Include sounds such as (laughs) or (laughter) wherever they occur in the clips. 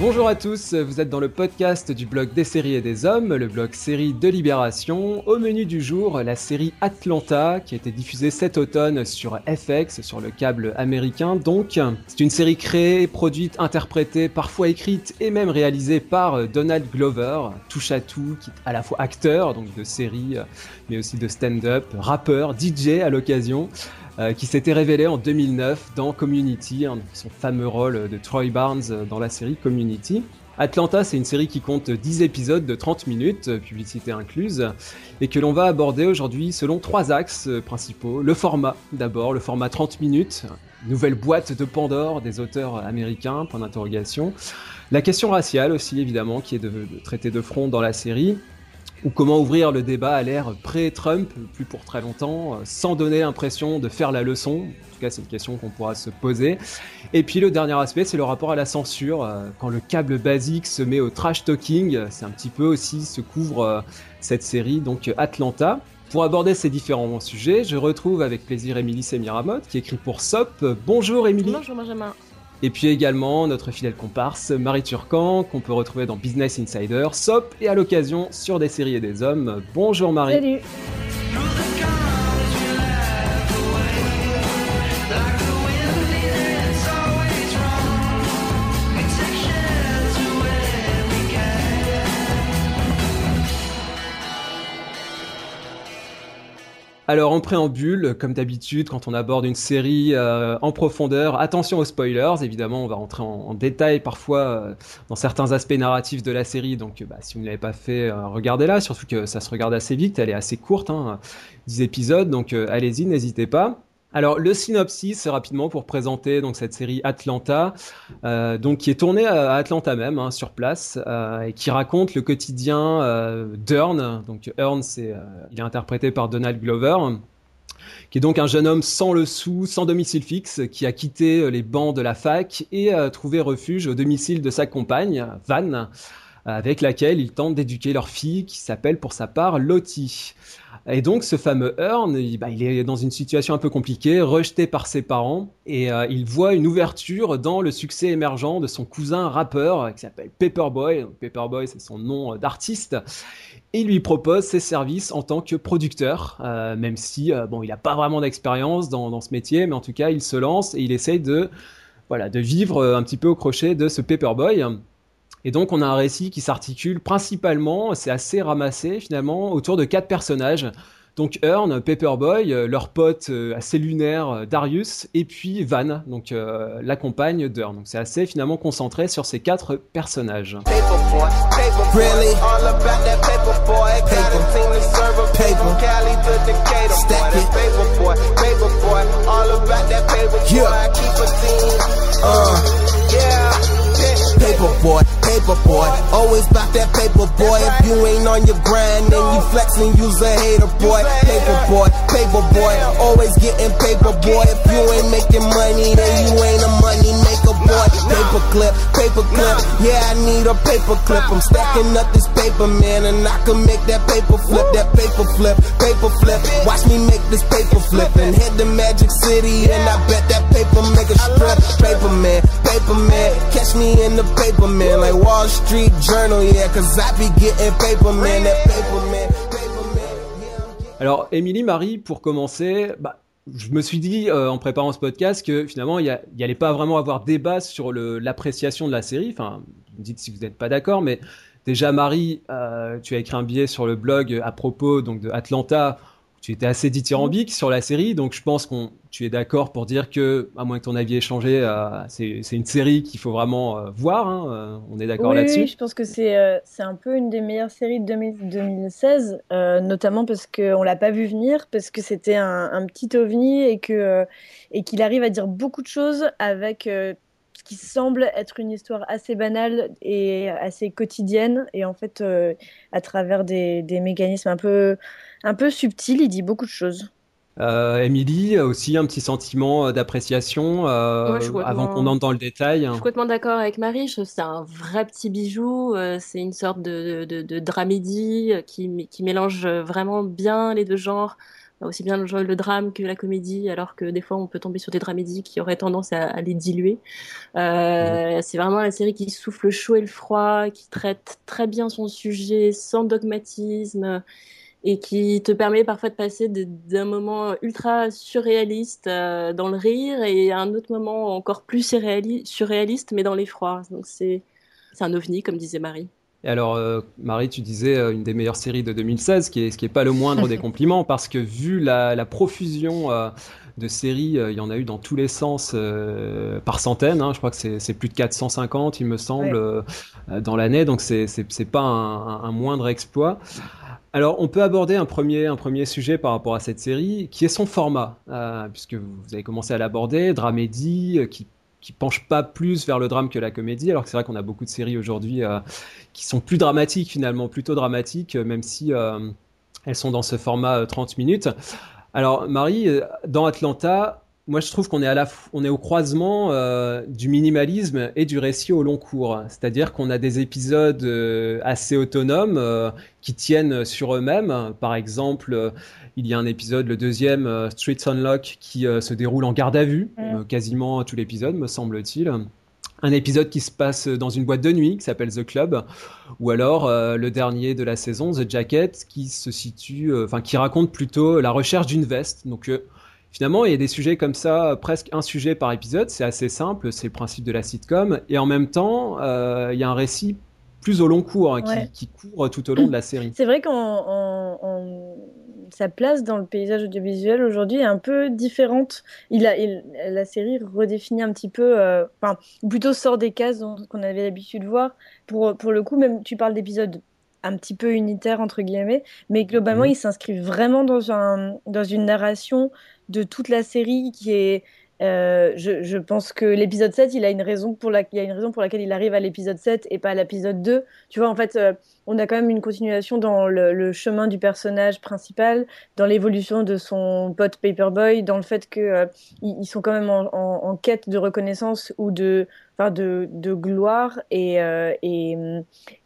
Bonjour à tous, vous êtes dans le podcast du blog des séries et des hommes, le blog série de Libération. Au menu du jour, la série Atlanta qui a été diffusée cet automne sur FX, sur le câble américain. Donc, c'est une série créée, produite, interprétée, parfois écrite et même réalisée par Donald Glover, touche à tout, qui est à la fois acteur, donc de série, mais aussi de stand-up, rappeur, DJ à l'occasion. Euh, qui s'était révélé en 2009 dans Community, son fameux rôle de Troy Barnes dans la série Community. Atlanta, c'est une série qui compte 10 épisodes de 30 minutes, euh, publicité incluse, et que l'on va aborder aujourd'hui selon trois axes euh, principaux. Le format, d'abord, le format 30 minutes, nouvelle boîte de Pandore des auteurs américains, point d'interrogation. La question raciale aussi, évidemment, qui est de, traiter de front dans la série ou comment ouvrir le débat à l'ère pré-Trump, plus pour très longtemps, euh, sans donner l'impression de faire la leçon. En tout cas, c'est une question qu'on pourra se poser. Et puis le dernier aspect, c'est le rapport à la censure. Euh, quand le câble basique se met au trash talking, c'est un petit peu aussi se couvre euh, cette série, donc Atlanta. Pour aborder ces différents sujets, je retrouve avec plaisir Émilie Semiramotte, qui écrit pour SOP. Bonjour Émilie. Bonjour Benjamin. Et puis également notre fidèle comparse Marie Turcan, qu'on peut retrouver dans Business Insider, SOP et à l'occasion sur des séries et des hommes. Bonjour Marie. Salut. Alors en préambule, comme d'habitude, quand on aborde une série euh, en profondeur, attention aux spoilers. Évidemment, on va rentrer en, détail parfois euh, dans certains aspects narratifs de la série. Donc, bah, si vous ne l'avez pas fait, euh, regardez-la. Surtout que ça se regarde assez vite. Elle est assez courte, hein, 10 épisodes. Donc, allez-y, n'hésitez pas. Alors le synopsis rapidement pour présenter donc cette série Atlanta, euh, donc qui est tournée à Atlanta même hein, sur place euh, et qui raconte le quotidien euh, d'Earn. Donc Earn c'est il est interprété par Donald Glover qui est donc un jeune homme sans le sou, sans domicile fixe, qui a quitté les bancs de la fac et a trouvé refuge au domicile de sa compagne, Van, avec laquelle il tente d'éduquer leur fille, qui s'appelle pour sa part Lottie. Et donc ce fameux Earn, il, bah, est dans une situation un peu compliquée, rejeté par ses parents, et euh, il voit une ouverture dans le succès émergent de son cousin rappeur qui s'appelle Paperboy. Paperboy, c'est son nom euh, d'artiste. Il lui propose ses services en tant que producteur, euh, même si bon, il n'a pas vraiment d'expérience dans, dans, ce métier, mais en tout cas, il se lance et il essaye de, voilà, de vivre un petit peu au crochet de ce Paperboy. Et donc on a un récit qui s'articule principalement, c'est assez ramassé finalement, autour de quatre personnages. Donc Earn, Paperboy, euh, leur pote euh, assez lunaire euh, Darius, et puis Van, donc la compagne d'Earn. Donc c'est assez finalement concentré sur ces quatre personnages. Paper. boy, paper boy, always about that paper boy. If you ain't on your grind, then you flexing, you's a hater boy. Paper boy, paper boy, always getting paper boy. If you ain't making money, then you ain't a money maker boy. Paper clip, paper clip, yeah, I need a paper clip. I'm stacking up this paper, man, and I can make that paper flip, that paper flip, paper flip. Watch me make this paper flip and hit the Magic City, and I bet that paper make a strip. Paper man, paper man, catch me in the paper man, like Wall Street Journal, yeah, cause I be getting paper man, that paper paper man. Alors, Émilie, Marie, pour commencer, bah, je me suis dit euh, en préparant ce podcast que finalement il n'y allait pas vraiment avoir débat sur l'appréciation de la série. Enfin, dites si vous n'êtes pas d'accord, mais déjà Marie, euh, tu as écrit un billet sur le blog à propos donc de Atlanta tu étais assez dithyrambique sur la série, donc je pense qu'on tu es d'accord pour dire que, à moins que ton avis ait changé, euh, c'est une série qu'il faut vraiment euh, voir. Hein, euh, on est d'accord là-dessus? Oui, je pense que c'est c'est un peu une des meilleures séries de 2016, notamment parce qu'on l'a pas vu venir, parce que c'était un, un, petit ovni et que et qu'il arrive à dire beaucoup de choses avec ce qui semble être une histoire assez banale et assez quotidienne, et en fait, à travers des, des mécanismes un peu un peu subtil, il dit beaucoup de choses. Euh, Émilie, aussi un petit sentiment euh, d'appréciation euh, avant qu'on entre dans le détail. Je suis complètement d'accord avec Marie. Je c'est un vrai petit bijou. Euh, c'est une sorte de, de, de dramédie qui, qui mélange vraiment bien les deux genres. aussi bien le, le, drame que la comédie, alors que des fois on peut tomber sur des dramédies qui auraient tendance à, à les diluer. Euh, C'est vraiment la série qui souffle le chaud et le froid, qui traite très bien son sujet sans dogmatisme et qui te permet parfois de passer d'un moment ultra surréaliste euh, dans le rire et à un autre moment encore plus surréaliste mais dans l'effroi. Donc c'est un ovni comme disait Marie. Et alors, euh, Marie, tu disais euh, une des meilleures séries de 2016, qui est, ce qui n'est pas le moindre des (laughs) compliments, parce que vu la, la profusion euh, de séries, il y en a eu dans tous les sens par centaines. Hein, je crois que c'est plus de 450, il me semble, ouais. dans l'année, donc c'est pas un, un, moindre exploit. Alors, on peut aborder un premier, un premier sujet par rapport à cette série, qui est son format, puisque vous avez commencé à l'aborder, dramédie, qui qui penche pas plus vers le drame que la comédie, alors que c'est vrai qu'on a beaucoup de séries aujourd'hui euh, qui sont plus dramatiques finalement, plutôt dramatiques, euh, même si euh, elles sont dans ce format 30 euh, minutes. Alors Marie, dans Atlanta, moi je trouve qu'on est à est au croisement du minimalisme et du récit au long cours. C'est-à-dire qu'on a des épisodes assez autonomes qui tiennent sur eux-mêmes. Par exemple, il y a un épisode, le deuxième, Streets Unlock, qui se déroule en garde à vue, mmh. quasiment tout l'épisode, me semble-t-il un épisode qui se passe dans une boîte de nuit qui s'appelle The Club, ou alors euh, le dernier de la saison, The Jacket, qui se situe, enfin euh, qui raconte plutôt la recherche d'une veste. Donc euh, finalement, il y a des sujets comme ça, presque un sujet par épisode. C'est assez simple, c'est le principe de la sitcom, et en même temps, il y a un récit plus au long cours hein, ouais. qui, qui, court tout au long de la série. C'est vrai qu'en sa place dans le paysage audiovisuel aujourd'hui est un peu différente. Il a, il, la série redéfinit un petit peu, euh, enfin, ou plutôt sort des cases qu'on avait l'habitude de voir. Pour, pour le coup, même tu parles d'épisodes un petit peu unitaires, entre guillemets, mais globalement, mmh. il s'inscrit vraiment dans, un, dans une narration de toute la série qui est euh, je, je, pense que l'épisode 7, il a une raison pour la, il y a une raison pour laquelle il arrive à l'épisode 7 et pas à l'épisode 2. Tu vois, en fait, euh, on a quand même une continuation dans le, le chemin du personnage principal, dans l'évolution de son pote Paperboy, dans le fait que euh, ils, sont quand même en, en, en, quête de reconnaissance ou de, enfin, de, de gloire et, euh, et,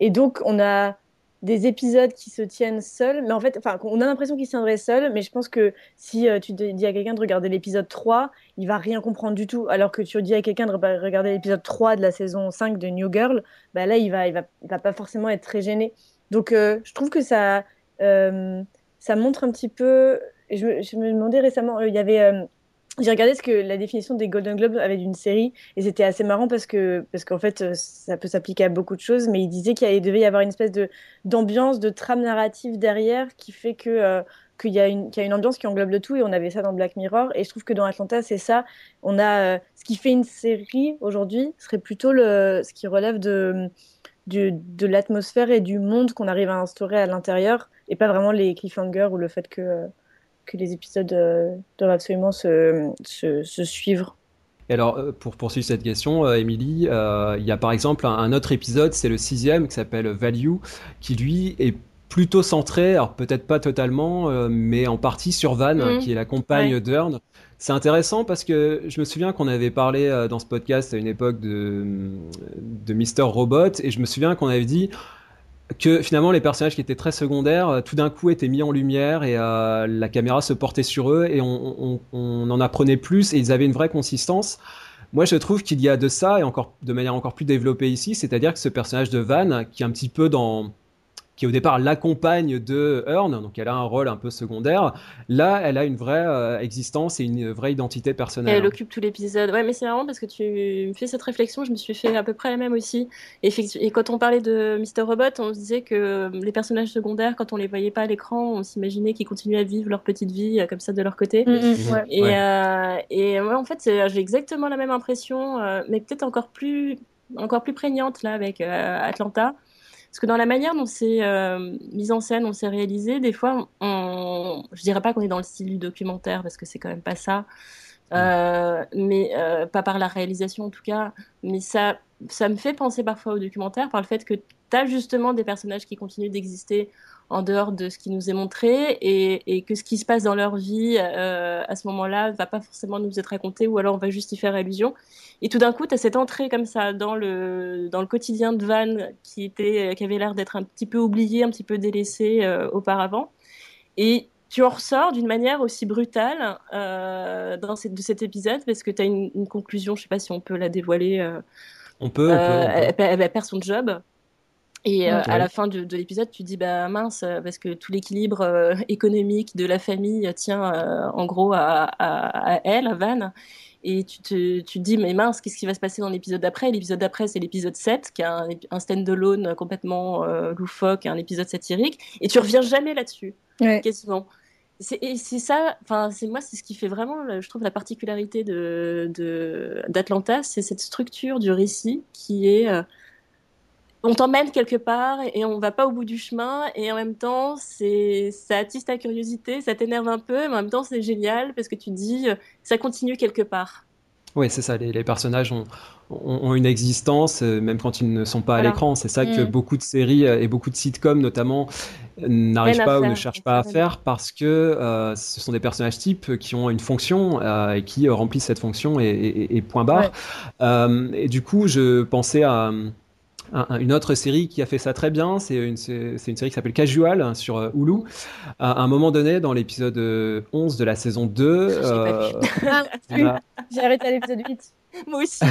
et donc on a des épisodes qui se tiennent seuls, mais en fait, enfin, on a l'impression qu'ils se tiendraient seuls, mais je pense que si euh, tu dis à quelqu'un de regarder l'épisode 3, il va rien comprendre du tout, alors que tu dis à quelqu'un de regarder l'épisode 3 de la saison 5 de New Girl, bah là, il va, il va, il va pas forcément être très gêné. Donc, euh, je trouve que ça, euh, ça montre un petit peu. Je, je me demandais récemment, il y avait j'ai regardé ce que la définition des Golden Globes avait d'une série et c'était assez marrant parce que parce qu'en fait euh, ça peut s'appliquer à beaucoup de choses mais il disait qu'il devait y avoir une espèce de d'ambiance de trame narrative derrière qui fait que euh, qu'il y a une qu'il y a une ambiance qui englobe le tout et on avait ça dans Black Mirror et je trouve que dans Atlanta c'est ça. On a euh, ce qui fait une série aujourd'hui serait plutôt le ce qui relève de du, de l'atmosphère et du monde qu'on arrive à instaurer à l'intérieur et pas vraiment les cliffhangers ou le fait que que les épisodes euh, doivent absolument se, se, se suivre. Et alors, euh, pour poursuivre cette question, euh, Émilie, euh, il y a par exemple un, un autre épisode, c'est le sixième, qui s'appelle Value, qui lui est plutôt centré, alors peut-être pas totalement, euh, mais en partie sur Van, mmh. qui est la compagne ouais. d'Earn. C'est intéressant parce que je me souviens qu'on avait parlé euh, dans ce podcast à une époque de, de Mister Robot, et je me souviens qu'on avait dit que finalement les personnages qui étaient très secondaires euh, tout d'un coup étaient mis en lumière et euh, la caméra se portait sur eux et on, on, en apprenait plus et ils avaient une vraie consistance. Moi, je trouve qu'il y a de ça et encore de manière encore plus développée ici, c'est-à-dire que ce personnage de Van, qui est un petit peu dans qui au départ l'accompagne de Earn, donc elle a un rôle un peu secondaire. Là, elle a une vraie euh, existence et une vraie identité personnelle. Et elle occupe tout l'épisode. Ouais, mais c'est marrant parce que tu me fais cette réflexion, je me suis fait à peu près la même aussi. Et, et quand on parlait de Mr. Robot, on se disait que les personnages secondaires, quand on les voyait pas à l'écran, on s'imaginait qu'ils continuaient à vivre leur petite vie euh, comme ça de leur côté. Mmh, mmh, ouais. Et, ouais. Euh, et en fait, j'ai exactement la même impression, euh, mais peut-être encore plus, encore plus prégnante là avec euh, Atlanta. Parce que dans la manière dont c'est euh, mis en scène, on s'est réalisé, des fois, on... je dirais pas qu'on est dans le style du documentaire, parce que c'est quand même pas ça, euh, mais euh, pas par la réalisation en tout cas, mais ça, ça me fait penser parfois au documentaire par le fait que tu as justement des personnages qui continuent d'exister en dehors de ce qui nous est montré et, et que ce qui se passe dans leur vie euh, à ce moment-là va pas forcément nous être raconté ou alors on va juste y faire allusion. Et tout d'un coup, tu as cette entrée comme ça dans le, dans le quotidien de Van qui, était, qui avait l'air d'être un petit peu oublié, un petit peu délaissé euh, auparavant. Et tu en ressors d'une manière aussi brutale euh, dans cette, de cet épisode parce que tu as une, conclusion, je sais pas si on peut la dévoiler. On peut, on peut, Elle, perd son job. Et à la fin de, l'épisode, tu dis bah mince parce que tout l'équilibre économique de la famille tient en gros à, à, à elle, à Van. Et tu te, tu dis mais mince qu'est-ce qui va se passer dans l'épisode d'après? L'épisode d'après c'est l'épisode 7 qui est un, un stand-alone complètement euh, loufoque un épisode satirique. Et tu reviens jamais là-dessus quasiment. Et c'est ça enfin c'est moi c'est ce qui fait vraiment je trouve la particularité de d'Atlanta c'est cette structure du récit qui est euh, on t'emmène quelque part et on va pas au bout du chemin et en même temps c'est ça attise ta curiosité, ça t'énerve un peu, mais en même temps c'est génial parce que tu dis euh, ça continue quelque part. Oui, c'est ça. Les, personnages ont, ont, une existence, euh, même quand ils ne sont pas à l'écran. C'est ça que mm. beaucoup de séries euh, et beaucoup de sitcoms, notamment, n'arrivent pas ou ne cherchent pas à faire parce que ce sont des personnages types qui ont une fonction et qui remplissent cette fonction et, point barre. et du coup, je pensais à une autre série qui a fait ça très bien, c'est une, une, série qui s'appelle Casual hein, sur euh, Hulu. À un moment donné, dans l'épisode 11 euh, de la saison 2, euh, ah, j'ai arrêté à l'épisode 8. (laughs) Moi aussi.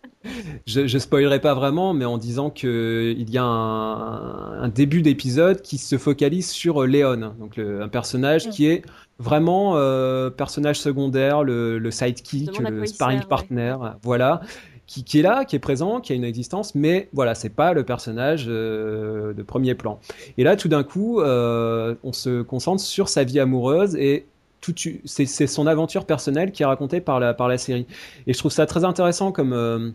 (laughs) je, je spoilerai pas vraiment, mais en disant qu'il y a un, début d'épisode qui se focalise sur Léon, donc un personnage qui est vraiment personnage secondaire, le, le sidekick, le sparring partner, voilà, qui, est là, qui est présent, qui a une existence, mais voilà, c'est pas le personnage euh, de premier plan. Et là, tout d'un coup, euh, on se concentre sur sa vie amoureuse et c'est son aventure personnelle qui est racontée par la, série. Et je trouve ça très intéressant comme, euh,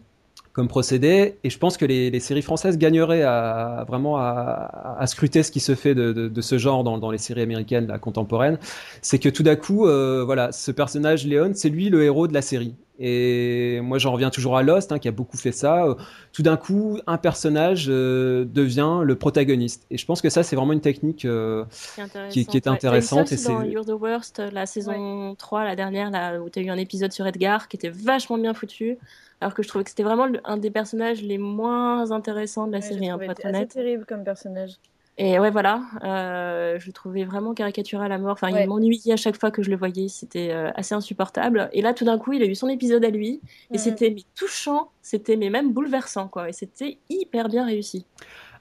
comme procédé. Et je pense que les, séries françaises gagneraient à, vraiment à, scruter ce qui se fait de, ce genre dans, les séries américaines contemporaines. C'est que tout d'un coup, voilà, ce personnage Léon, c'est lui le héros de la série. Et moi, j'en reviens toujours à Lost, hein, qui a beaucoup fait ça. Euh, tout d'un coup, un personnage euh, devient le protagoniste. Et je pense que ça, c'est vraiment une technique euh, qui, qui, est intéressante. et dans You're the Worst, la saison 3, la dernière, là, où tu as eu un épisode sur Edgar, qui était vachement bien foutu. Alors que je trouvais que c'était vraiment un des personnages les moins intéressants de la série, hein, pour être honnête. terrible comme personnage. Et ouais, voilà, euh, je le trouvais vraiment caricatural à mort. Enfin, il m'ennuyait à chaque fois que je le voyais, c'était euh, assez insupportable. Et là, tout d'un coup, il a eu son épisode à lui, et c'était touchant, c'était mais même bouleversant, quoi. Et c'était hyper bien réussi.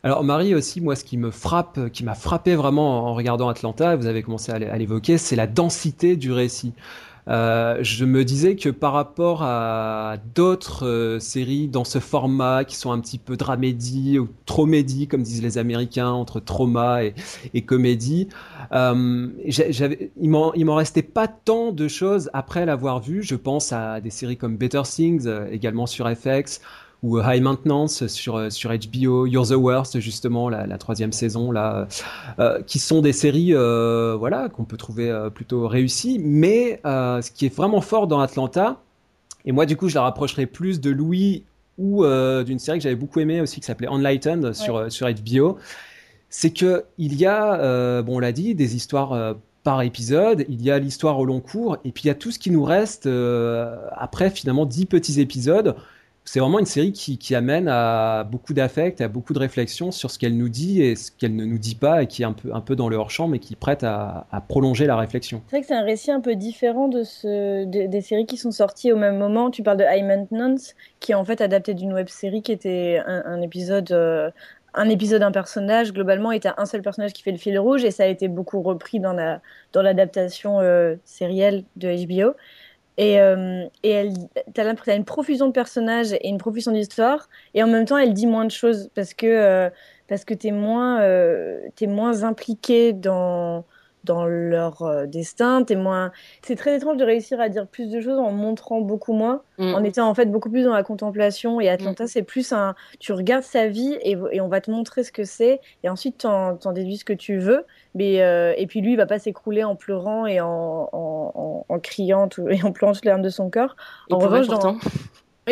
Alors Marie aussi, moi, ce qui me frappe, qui m'a frappé vraiment en regardant Atlanta, vous avez commencé à l'évoquer, c'est la densité du récit. Euh, je me disais que par rapport à d'autres euh, séries dans ce format qui sont un petit peu dramédie ou tromédie, comme disent les Américains, entre trauma et, comédie, euh, il m'en restait pas tant de choses après l'avoir vu. Je pense à des séries comme Better Things, euh, également sur FX, ou High Maintenance sur, euh, sur HBO, You're the Worst justement la, la troisième saison là, euh, qui sont des séries euh, voilà qu'on peut trouver euh, plutôt réussies, mais euh, ce qui est vraiment fort dans Atlanta, et moi du coup je la rapprocherai plus de Louis ou d'une série que j'avais beaucoup aimé aussi qui s'appelait Enlightened sur, sur HBO, c'est que il y a, bon on l'a dit, des histoires par épisode, il y a l'histoire au long cours, et puis il y a tout ce qui nous reste après finalement dix petits épisodes c'est vraiment une série qui, amène à beaucoup d'affect, à beaucoup de réflexion sur ce qu'elle nous dit et ce qu'elle ne nous dit pas et qui est un peu, dans le hors-champ mais qui prête à, prolonger la réflexion. C'est vrai que c'est un récit un peu différent des séries qui sont sorties au même moment. Tu parles de High Maintenance qui est en fait adapté d'une web série qui était un, épisode. Euh, un épisode, un personnage, globalement, était un seul personnage qui fait le fil rouge, et ça a été beaucoup repris dans l'adaptation la, dans euh, sérielle de HBO. Et, euh, et elle, t'as as une profusion de personnages et une profusion d'histoires, et en même temps, elle dit moins de choses parce que euh, parce que t'es moins euh, es moins impliqué dans dans leur euh, destin. T'es moins. C'est très étrange de réussir à dire plus de choses en montrant beaucoup moins, mm. en étant en fait beaucoup plus dans la contemplation. Et Atlanta, mm. c'est plus un. Tu regardes sa vie et, et on va te montrer ce que c'est, et ensuite t'en en déduis ce que tu veux. Mais euh, et puis lui, il va pas s'écrouler en pleurant et en, en, en, criant tout, (laughs) et en pleurant les larmes de son cœur. En revanche, dans,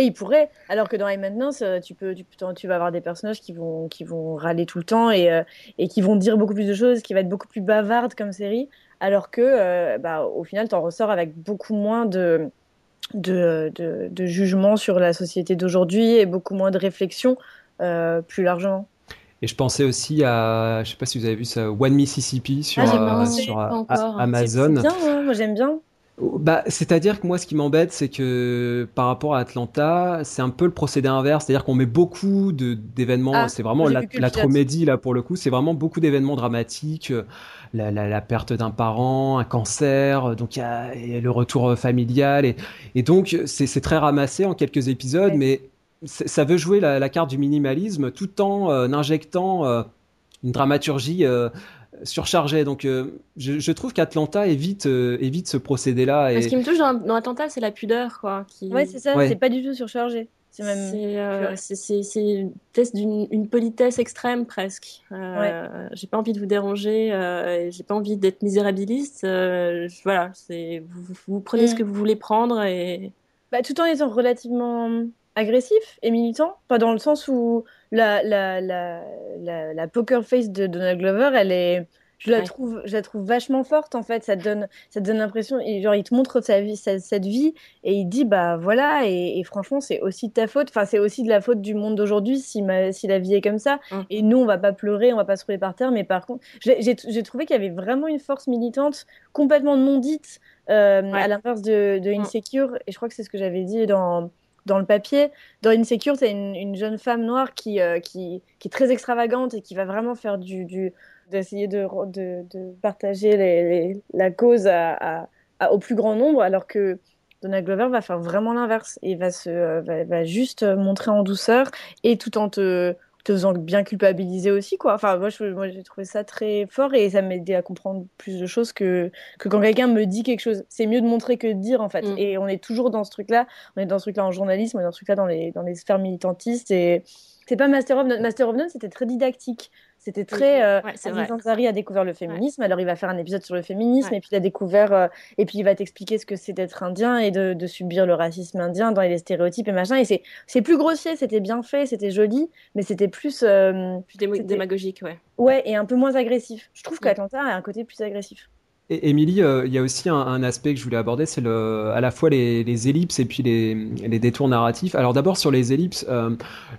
il pourrait. Alors que dans High Maintenance, euh, tu peux, tu, tu, vas avoir des personnages qui vont, qui vont râler tout le temps et, euh, et qui vont dire beaucoup plus de choses, qui va être beaucoup plus bavarde comme série. Alors que, euh, bah, au final, tu en ressors avec beaucoup moins de, de, de, de jugement sur la société d'aujourd'hui et beaucoup moins de réflexion plus largement. Et je pensais aussi à, je sais pas si vous avez vu ça, One Mississippi sur, Ah, sur hein. Amazon. C'est bien, moi j'aime bien. Bah, c'est-à-dire que moi, ce qui m'embête, c'est que par rapport à Atlanta, c'est un peu le procédé inverse. C'est-à-dire qu'on met beaucoup d'événements. Ah, c'est vraiment la, la tromédie là pour le coup. C'est vraiment beaucoup d'événements dramatiques. euh, La, la, la perte d'un parent, un cancer, euh, donc y a, y a le retour euh, familial et, et donc c'est très ramassé en quelques épisodes, Ouais. mais ça veut jouer la, la carte du minimalisme tout en euh, injectant euh, une dramaturgie euh, surchargée. Donc euh, je, je trouve qu'Atlanta évite euh, évite ce procédé-là et Ce qui me touche dans, dans Atlanta, c'est la pudeur, quoi. Qui... Ouais, c'est ça, Ouais. c'est pas du tout surchargé. C'est même. C'est euh, Ouais. c'est- c'est- c'est une test d'une une politesse extrême presque. Euh, J'ai pas envie de vous déranger, euh, j'ai pas envie d'être misérabiliste. euh, voilà, c'est vous, vous- vous prenez ce Mm. que vous voulez prendre et Bah, tout en étant relativement agressif et militant, pas dans le sens où la, la, la, la, la poker face de Donald Glover, elle est, je la Ouais. trouve, je la trouve vachement forte en fait. Ça te donne, ça te donne l'impression, genre il te montre sa vie, sa- cette vie et il dit bah voilà et, et franchement c'est aussi de ta faute. Enfin c'est aussi de la faute du monde d'aujourd'hui si ma, si la vie est comme ça. Mm. Et nous on va pas pleurer, on va pas se rouler par terre, mais par contre j'ai trouvé qu'il y avait vraiment une force militante complètement non dite euh, Ouais. à l'inverse de, de Mm. Insecure et je crois que c'est ce que j'avais dit dans dans le papier. Dans Insecure, c'est une, une jeune femme noire qui, euh, qui, qui est très extravagante et qui va vraiment faire du, du d'essayer de, de, partager la cause au plus grand nombre, alors que Donald Glover va faire vraiment l'inverse. Il va, se, euh, va juste montrer en douceur et tout en te, te faisant bien culpabiliser aussi, quoi. Enfin, moi, j'ai trouvé ça très fort et ça m'a aidé à comprendre plus de choses que, que quand quelqu'un me dit quelque chose. C'est mieux de montrer que de dire, en fait. Mm. Et on est toujours dans ce truc-là. On est dans ce truc-là en journalisme, on est dans ce truc-là dans les, dans les sphères militantistes. Et c'est pas Master of None. Master of None, c'était très didactique. C'était très. Euh, Ouais, Aziz a découvert le féminisme, alors il va faire un épisode sur le féminisme, Ouais. et puis il a découvert, euh, et puis il va t'expliquer ce que c'est d'être indien et de, de subir le racisme indien dans les stéréotypes et machin. Et c'est c'est plus grossier, c'était bien fait, c'était joli, mais c'était plus. euh, Plus démagogique, ouais. ouais, et un peu moins agressif. Je trouve Mm. qu'Atlanta a un côté plus agressif. Et Émilie, euh, il y a aussi un, un aspect que je voulais aborder, c'est à la fois les, les ellipses et puis les, les détours narratifs. Alors d'abord sur les ellipses, euh,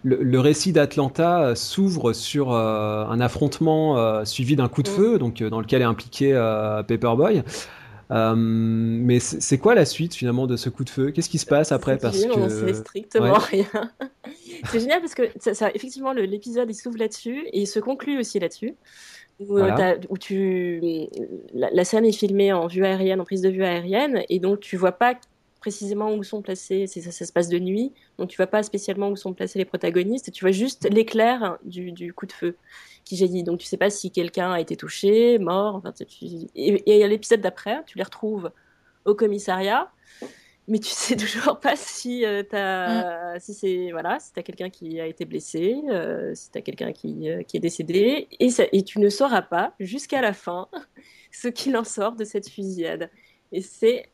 le, le récit d'Atlanta euh, s'ouvre sur euh, un affrontement suivi d'un coup de Mm. feu, donc dans lequel est impliqué Paperboy. Euh, mais c'est quoi la suite finalement de ce coup de feu? Qu'est-ce qui se passe après? C'est Parce on sait strictement Ouais. rien. (laughs) C'est génial parce que ça, ça- effectivement l'épisode il s'ouvre là-dessus et il se conclut aussi là-dessus. Où, euh, Voilà. où tu la, la scène est filmée en vue aérienne, en prise de vue aérienne, et donc tu vois pas précisément où sont placés, ça, ça se passe de nuit, donc tu vois pas spécialement où sont placés les protagonistes, tu vois juste l'éclair du, du coup de feu qui jaillit. Donc tu sais pas si quelqu'un a été touché, mort, enfin, tu- tu- et, et à l'épisode d'après, tu les retrouves au commissariat, mais tu (laughs) sais toujours pas si euh, t'as, si c'est voilà, si t'as quelqu'un qui a été blessé, euh, si t'as quelqu'un qui, euh, qui est décédé, et, ça, et tu ne sauras pas jusqu'à la fin (laughs) ce qu'il en sort de cette fusillade. Et c'est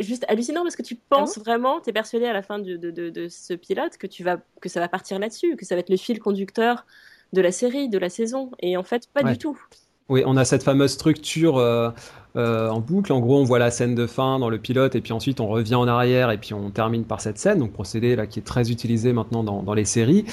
juste hallucinant parce que tu penses vraiment, tu es persuadé à la fin de, de, de, de ce pilote que, tu vas, que ça va partir là-dessus, que ça va être le fil conducteur de la série, de la saison. Et en fait, pas Ouais. du tout. Oui, on a cette fameuse structure euh, euh, en boucle. En gros, on voit la scène de fin dans le pilote, et puis ensuite on revient en arrière, et puis on termine par cette scène. Donc procédé là qui est très utilisé maintenant dans, dans les séries.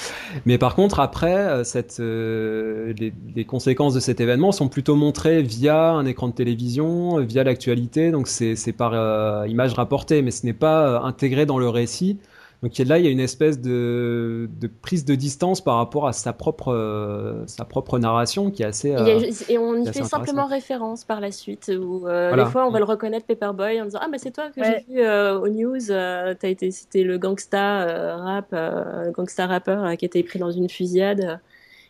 Mais par contre, après, euh, cette, les, les conséquences de cet événement sont plutôt montrées via un écran de télévision, via l'actualité. Donc c'est par image rapportée, mais ce n'est pas intégré dans le récit. Donc là, il y a une espèce de, de prise de distance par rapport à sa propre, euh, sa propre narration qui est assez. Euh, et on y fait simplement référence par la suite, où euh, Voilà. des fois on va le reconnaître Paperboy en disant Ah, mais c'est toi que Ouais. j'ai vu euh, aux news, euh, t'as été, c'était le gangsta euh, rap, euh, gangsta rappeur euh, qui a été pris dans une fusillade.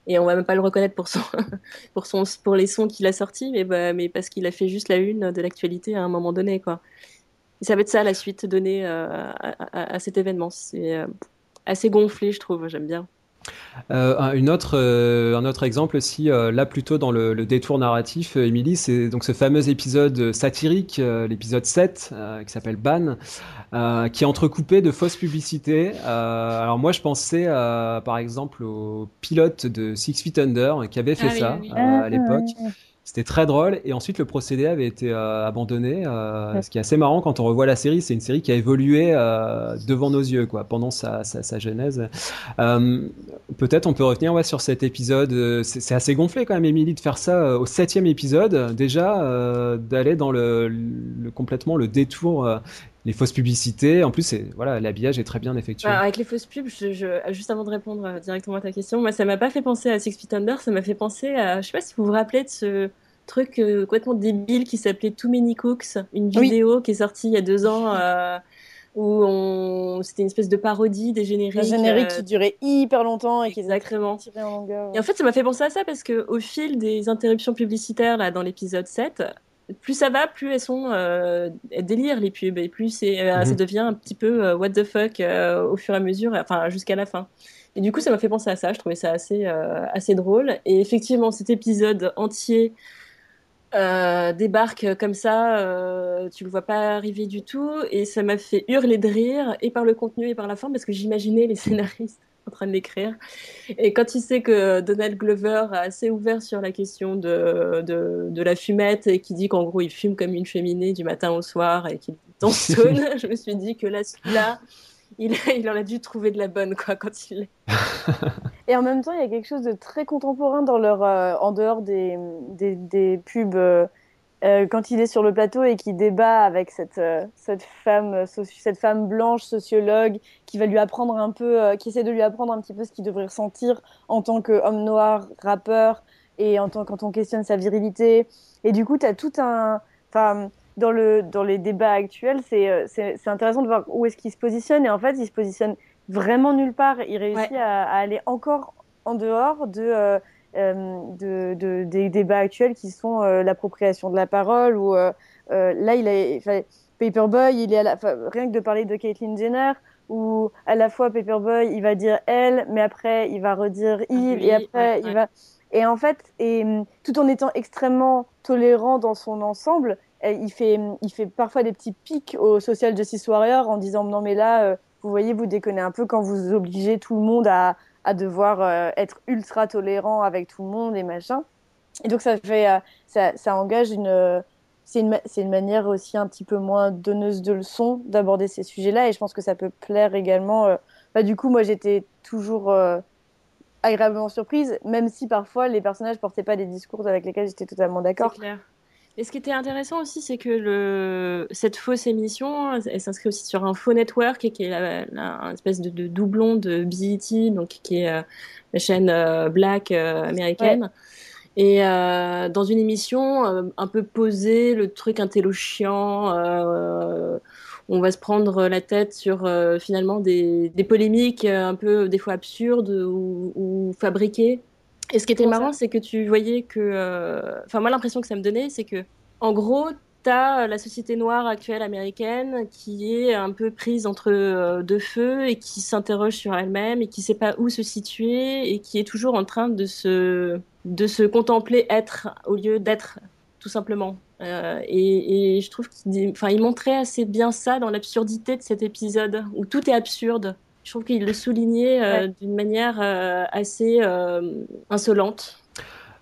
Et on va même pas le reconnaître pour son, (laughs) pour son, pour les sons qu'il a sortis, mais, bah, mais parce qu'il a fait juste la une de l'actualité à un moment donné, quoi. Et ça va être ça la suite donnée euh, à, à- à cet événement. C'est euh, assez gonflé, je trouve. J'aime bien. Euh, un- une autre, euh, un autre exemple aussi, euh, là plutôt dans le, le détour narratif, Émilie, c'est donc ce fameux épisode satirique, euh, l'épisode 7, euh, qui s'appelle Ban, euh, qui est entrecoupé de fausses publicités. Euh, alors moi je pensais euh, par exemple au pilote de Six Feet Under qui avait fait Ah ça oui, oui. euh, à l'époque. C'était très drôle et ensuite le procédé avait été euh, abandonné. Euh, ce qui est assez marrant quand on revoit la série, c'est une série qui a évolué euh, devant nos yeux quoi, pendant sa, sa, sa genèse. Peut-être on peut revenir ouais, sur cet épisode. C'est assez gonflé quand même, Émilie, de faire ça au septième épisode déjà, d'aller dans le, le, complètement le détour les fausses publicités. En plus, voilà, l'habillage est très bien effectué. avec les fausses pubs, je, juste avant de répondre directement à ta question, moi, ça m'a pas fait penser à Six Feet Under, ça m'a fait penser à, je sais pas si vous vous rappelez de ce truc euh, complètement débile qui s'appelait Too Many Cooks, une vidéo qui est sortie il y a deux ans. Euh, où on... c'était une espèce de parodie des génériques. Un générique qui durait hyper longtemps et qui Exactement. en longueur. Et en fait, ça m'a fait penser à ça parce que au fil des interruptions publicitaires là dans l'épisode 7, plus ça va, plus elles sont euh, délire les pubs et plus c'est, euh, mhm. ça devient un petit peu euh, what the fuck euh, au fur et à mesure, enfin jusqu'à la fin. Et du coup, ça m'a fait penser à ça. Je trouvais ça assez assez drôle. Et effectivement, cet épisode entier débarque comme ça, tu le vois pas arriver du tout, et ça m'a fait hurler de rire et par le contenu et par la forme parce que j'imaginais les (laughs) scénaristes en train de l'écrire. Et quand il sait que Donald Glover a assez ouvert sur la question de, de, de la fumette et qui dit qu'en gros il fume comme une féminée du matin au soir et qu'il sonne, (laughs) je me suis dit que là, celui-là, il, (laughs) il en a dû trouver de la bonne quoi quand il (laughs) et en même temps, il y a quelque chose de très contemporain dans leur, euh, en dehors des, pubs. Euh, euh, quand il est sur le plateau et qu'il débat avec cette, femme, cette femme blanche sociologue qui va lui apprendre un peu, qui essaie de lui apprendre un petit peu ce qu'il devrait ressentir en tant qu'homme noir, rappeur, et en tant, quand on questionne sa virilité. Et du coup, tu as tout un. Enfin, dans, le, dans les débats actuels, c'est intéressant de voir où est-ce qu'il se positionne. Et en fait, il se positionne vraiment nulle part. Il réussit à, à, aller encore en dehors de euh, de, de, des débats actuels qui sont euh, l'appropriation de la parole ou euh, là il a Paperboy il est à la, rien que de parler de Caitlyn Jenner où à la fois Paperboy il va dire elle mais après il va redire il et après il va et en fait et tout en étant extrêmement tolérant dans son ensemble il fait il fait parfois des petits pics au social justice warrior en disant non mais là vous voyez vous déconnez un peu quand vous obligez tout le monde à devoir euh, être ultra tolérant avec tout le monde et machin. Et donc ça fait, euh, ça, engage une, c'est une, une, manière aussi un petit peu moins donneuse de leçons d'aborder ces sujets-là, et je pense que ça peut plaire également. Euh, bah, du coup, moi, j'étais toujours agréablement surprise, même si parfois les personnages portaient pas des discours avec lesquels j'étais totalement d'accord. Et ce qui était intéressant aussi, c'est que le... cette fausse émission, elle s'inscrit aussi sur un faux network, qui est la, une espèce de, doublon de BET, donc qui est euh, la chaîne euh, black euh, américaine. Et dans une émission un peu posée, le truc intello chiant, on va se prendre la tête sur finalement des, des, polémiques un peu des fois absurdes ou, ou fabriquées et ce qui était marrant, c'est que tu voyais que. Euh, enfin, moi, l'impression que ça me donnait, c'est que, en gros, tu as la société noire actuelle américaine qui est un peu prise entre euh, deux feux et qui s'interroge sur elle-même et qui sait pas où se situer et qui est toujours en train de se, de se contempler être au lieu d'être, tout simplement. Euh, et, et, je trouve qu'il enfin, il montrait assez bien ça dans l'absurdité de cet épisode où tout est absurde je trouve qu'il le soulignait euh, d'une manière euh, assez euh, insolente.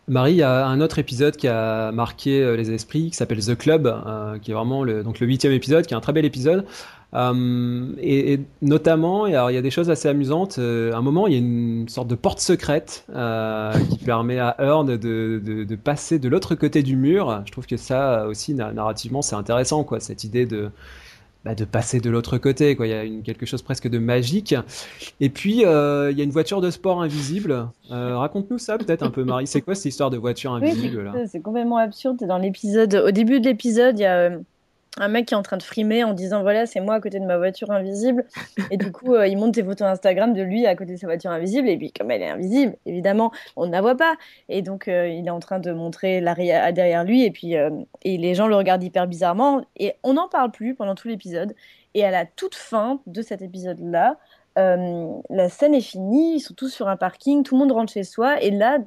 Marie, il y a un autre épisode qui a marqué les esprits, qui s'appelle The Club, qui est vraiment le, donc le huitième épisode, qui est un très bel épisode. Et, et, notamment, il y, a, il y, a, des choses assez amusantes. à un moment, il y a une sorte de porte secrète qui permet à Earn de, de, de passer de l'autre côté du mur. Je trouve que ça aussi, narrativement, c'est intéressant, quoi, cette idée de bah, de passer de l'autre côté. Quoi. Il y a une, quelque chose presque de magique. Et puis, euh, il y a une voiture de sport invisible. Euh, raconte-nous ça peut-être un peu, Marie. C'est quoi cette histoire de voiture invisible oui, C'est complètement absurde. Dans l'épisode, au début de l'épisode, il y a euh, un mec qui est en train de frimer en disant voilà c'est moi à côté de ma voiture invisible. Et du coup euh, il monte des photos Instagram de lui à côté de sa voiture invisible. Et puis comme elle est invisible évidemment on ne la voit pas. Et donc euh, il est en train de montrer l'arrière derrière lui. Et puis euh, et les gens le regardent hyper bizarrement. Et on n'en parle plus pendant tout l'épisode. Et à la toute fin de cet épisode là la scène est finie, ils sont tous sur un parking, tout le monde rentre chez soi, et là,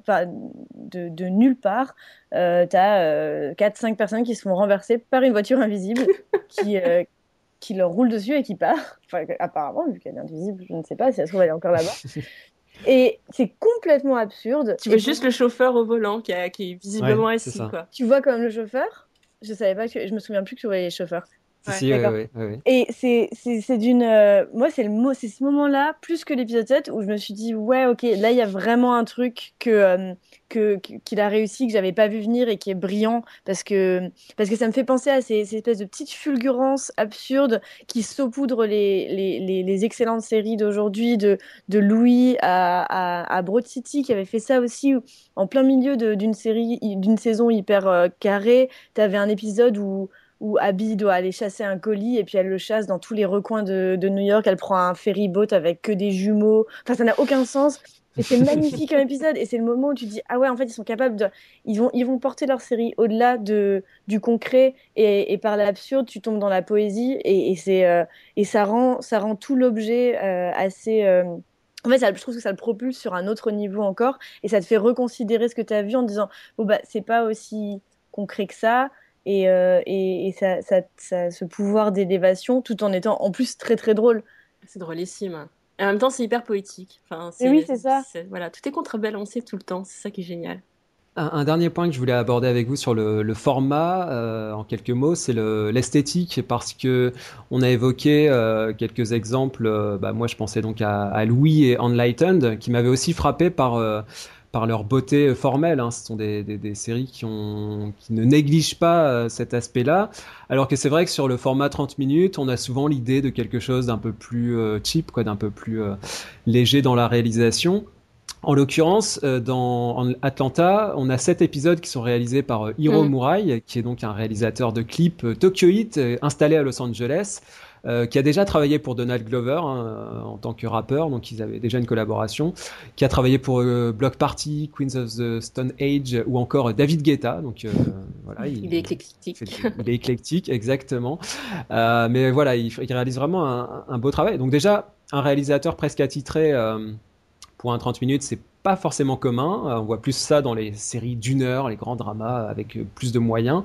de, de nulle part, euh, tu as euh, 4-5 personnes qui se font renverser par une voiture invisible (laughs) qui, euh, qui leur roule dessus et qui part. Enfin, apparemment, vu qu'elle est invisible, je ne sais pas si elle se trouve, elle est encore là-bas. (laughs) Et c'est complètement absurde. Tu vois juste le chauffeur au volant qui, est visiblement assis. Quoi. Tu vois comme le chauffeur? Je savais pas que je me souviens plus que tu voyais les chauffeurs. Et c'est d'une. Euh, moi, c'est le c'est ce moment-là, plus que l'épisode 7, où je me suis dit, ouais, ok, là, il y a vraiment un truc que euh, qu'il a réussi, que j'avais pas vu venir et qui est brillant, parce que, parce que ça me fait penser à ces, espèces de petites fulgurances absurdes qui saupoudrent les, les, les, excellentes séries d'aujourd'hui, de, de Louis à, à, Broad City, qui avait fait ça aussi, en plein milieu d'une série, d'une saison hyper euh, carrée, tu avais un épisode où où Abby doit aller chasser un colis et puis elle le chasse dans tous les recoins de, New York. Elle prend un ferry boat avec que des jumeaux. Enfin, ça n'a aucun sens. Et c'est magnifique comme épisode. Et c'est le moment où tu dis ah ouais, en fait, ils sont capables de, ils vont, ils vont porter leur série au-delà de du concret et, par l'absurde, tu tombes dans la poésie et, c'est euh, et ça rend, ça rend tout l'objet euh, assez euh, en fait, je trouve que ça le propulse sur un autre niveau encore et ça te fait reconsidérer ce que tu as vu en disant bon bah c'est pas aussi concret que ça, et, euh, et, ça, ça, ce pouvoir d'élévation tout en étant en plus très très drôle. C'est drôlissime. Et en même temps, c'est hyper poétique. Enfin, oui, c'est ça. Voilà, tout est contrebalancé tout le temps. C'est ça qui est génial. Un, dernier point que je voulais aborder avec vous sur le, le format, euh, en quelques mots, c'est l'esthétique, parce que on a évoqué euh, quelques exemples. bah, moi, je pensais donc à, à Louis et Enlightened, qui m'avaient aussi frappé par par leur beauté formelle. Hein. Ce sont des, séries qui, ont, qui ne négligent pas euh, cet aspect-là. Alors que c'est vrai que sur le format 30 minutes, on a souvent l'idée de quelque chose d'un peu plus euh, cheap, quoi, d'un peu plus euh, léger dans la réalisation. En l'occurrence, dans Atlanta, on a sept épisodes qui sont réalisés par Hiro mm. Murai, qui est donc un réalisateur de clips tokyoïte installé à Los Angeles. Euh, qui a déjà travaillé pour Donald Glover hein, euh, en tant que rappeur, donc ils avaient déjà une collaboration, qui a travaillé pour euh, Block Party, Queens of the Stone Age ou encore David Guetta. Donc voilà, il, est éclectique. il est éclectique, exactement. mais voilà, il, réalise vraiment un, un, beau travail. Donc déjà, un réalisateur presque attitré pour un 30 minutes, c'est pas forcément commun. Euh, on voit plus ça dans les séries d'une heure, les grands dramas avec euh, plus de moyens.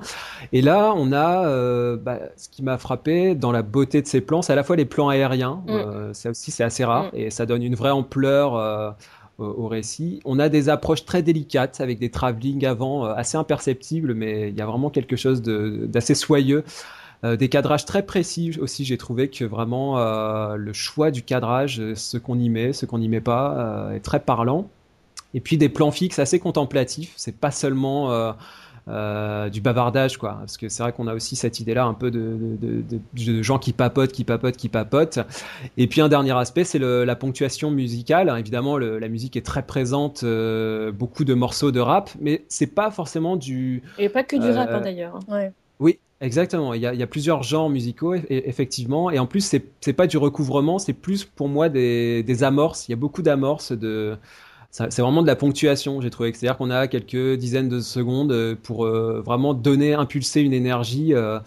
Et là, on a euh, bah, ce qui m'a frappé dans la beauté de ces plans, c'est à la fois les plans aériens. Mm. ça aussi, c'est assez rare mm. et ça donne une vraie ampleur. au récit. On a des approches très délicates avec des travelling avant assez imperceptibles, mais il y a vraiment quelque chose d'assez soyeux. Des cadrages très précis aussi, j'ai trouvé que vraiment le choix du cadrage, ce qu'on y met, ce qu'on n'y met pas, est très parlant. Et puis des plans fixes assez contemplatifs. C'est pas seulement euh, euh, du bavardage, quoi. Parce que c'est vrai qu'on a aussi cette idée-là un peu de, de, de, gens qui papotent, qui papotent, qui papotent. Et puis un dernier aspect, c'est la ponctuation musicale. Évidemment, la musique est très présente, euh, beaucoup de morceaux de rap, mais c'est pas forcément du. Et pas que du rap hein, d'ailleurs. Ouais. Oui, Exactement, il y, a, il y, a, plusieurs genres musicaux, effectivement, et en plus, c'est pas du recouvrement, c'est plus pour moi des, des amorces. Il y a beaucoup d'amorces de, c'est vraiment de la ponctuation, j'ai trouvé. C'est-à-dire qu'on a quelques dizaines de secondes euh, pour euh, vraiment donner, impulser une énergie euh,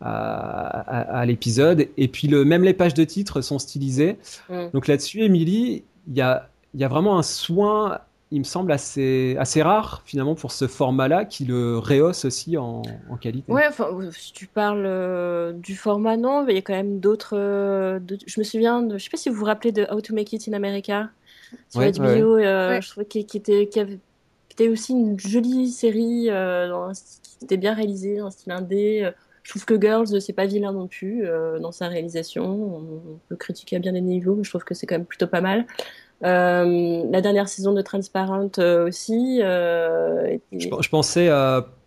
à, l'épisode. Et puis le, même les pages de titres sont stylisées. Mm. Donc là-dessus, Émilie, il y a, y a vraiment un soin il me semble assez, assez rare finalement pour ce format-là qui le rehausse aussi en, en qualité. Ouais, si tu parles du format, non, mais il y a quand même d'autres. je me souviens, de, je sais pas si vous vous rappelez de How to Make It in America sur HBO. Euh, je trouvais qu'il était, était aussi une jolie série euh, qui était bien réalisée, dans un style indé. Euh, je trouve que Girls, c'est pas vilain non plus dans sa réalisation. On peut critiquer à bien des niveaux, mais je trouve que c'est quand même plutôt pas mal. La dernière saison de Transparent aussi. Je, pensais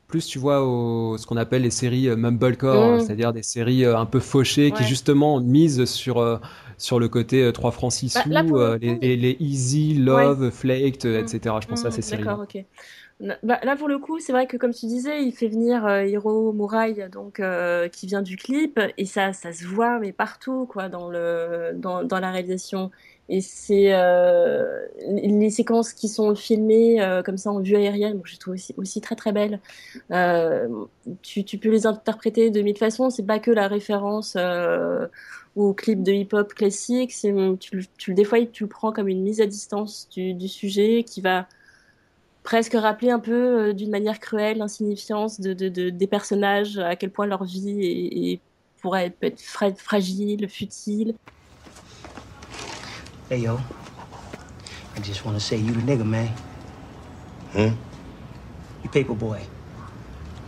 plus, tu vois, au, ce qu'on appelle les séries mumblecore, mm. c'est-à-dire des séries un peu fauchées qui justement misent sur sur le côté 3 euh, francs 6 bah, sous, euh, les, les, Easy, Love, Flaked, mm. etc. Je pense à ces séries. D'accord, ok. Bah, là, pour le coup, c'est vrai que comme tu disais, il fait venir euh, Hiro Murai, donc qui vient du clip, et ça, ça se voit mais partout, quoi, dans le, dans, dans la réalisation. Et c'est les séquences qui sont filmées comme ça en vue aérienne, je trouve aussi, très très belles. Tu, tu, peux les interpréter de mille façons. C'est pas que la référence ou clip de hip-hop classique, tu, tu, des fois tu le prends comme une mise à distance du, sujet qui va presque rappeler un peu euh, d'une manière cruelle l'insignifiance de, de, de, des personnages, à quel point leur vie est, pourrait être fragile, futile. Hey yo, I just want to say you the nigga, man. Hmm? You paper boy.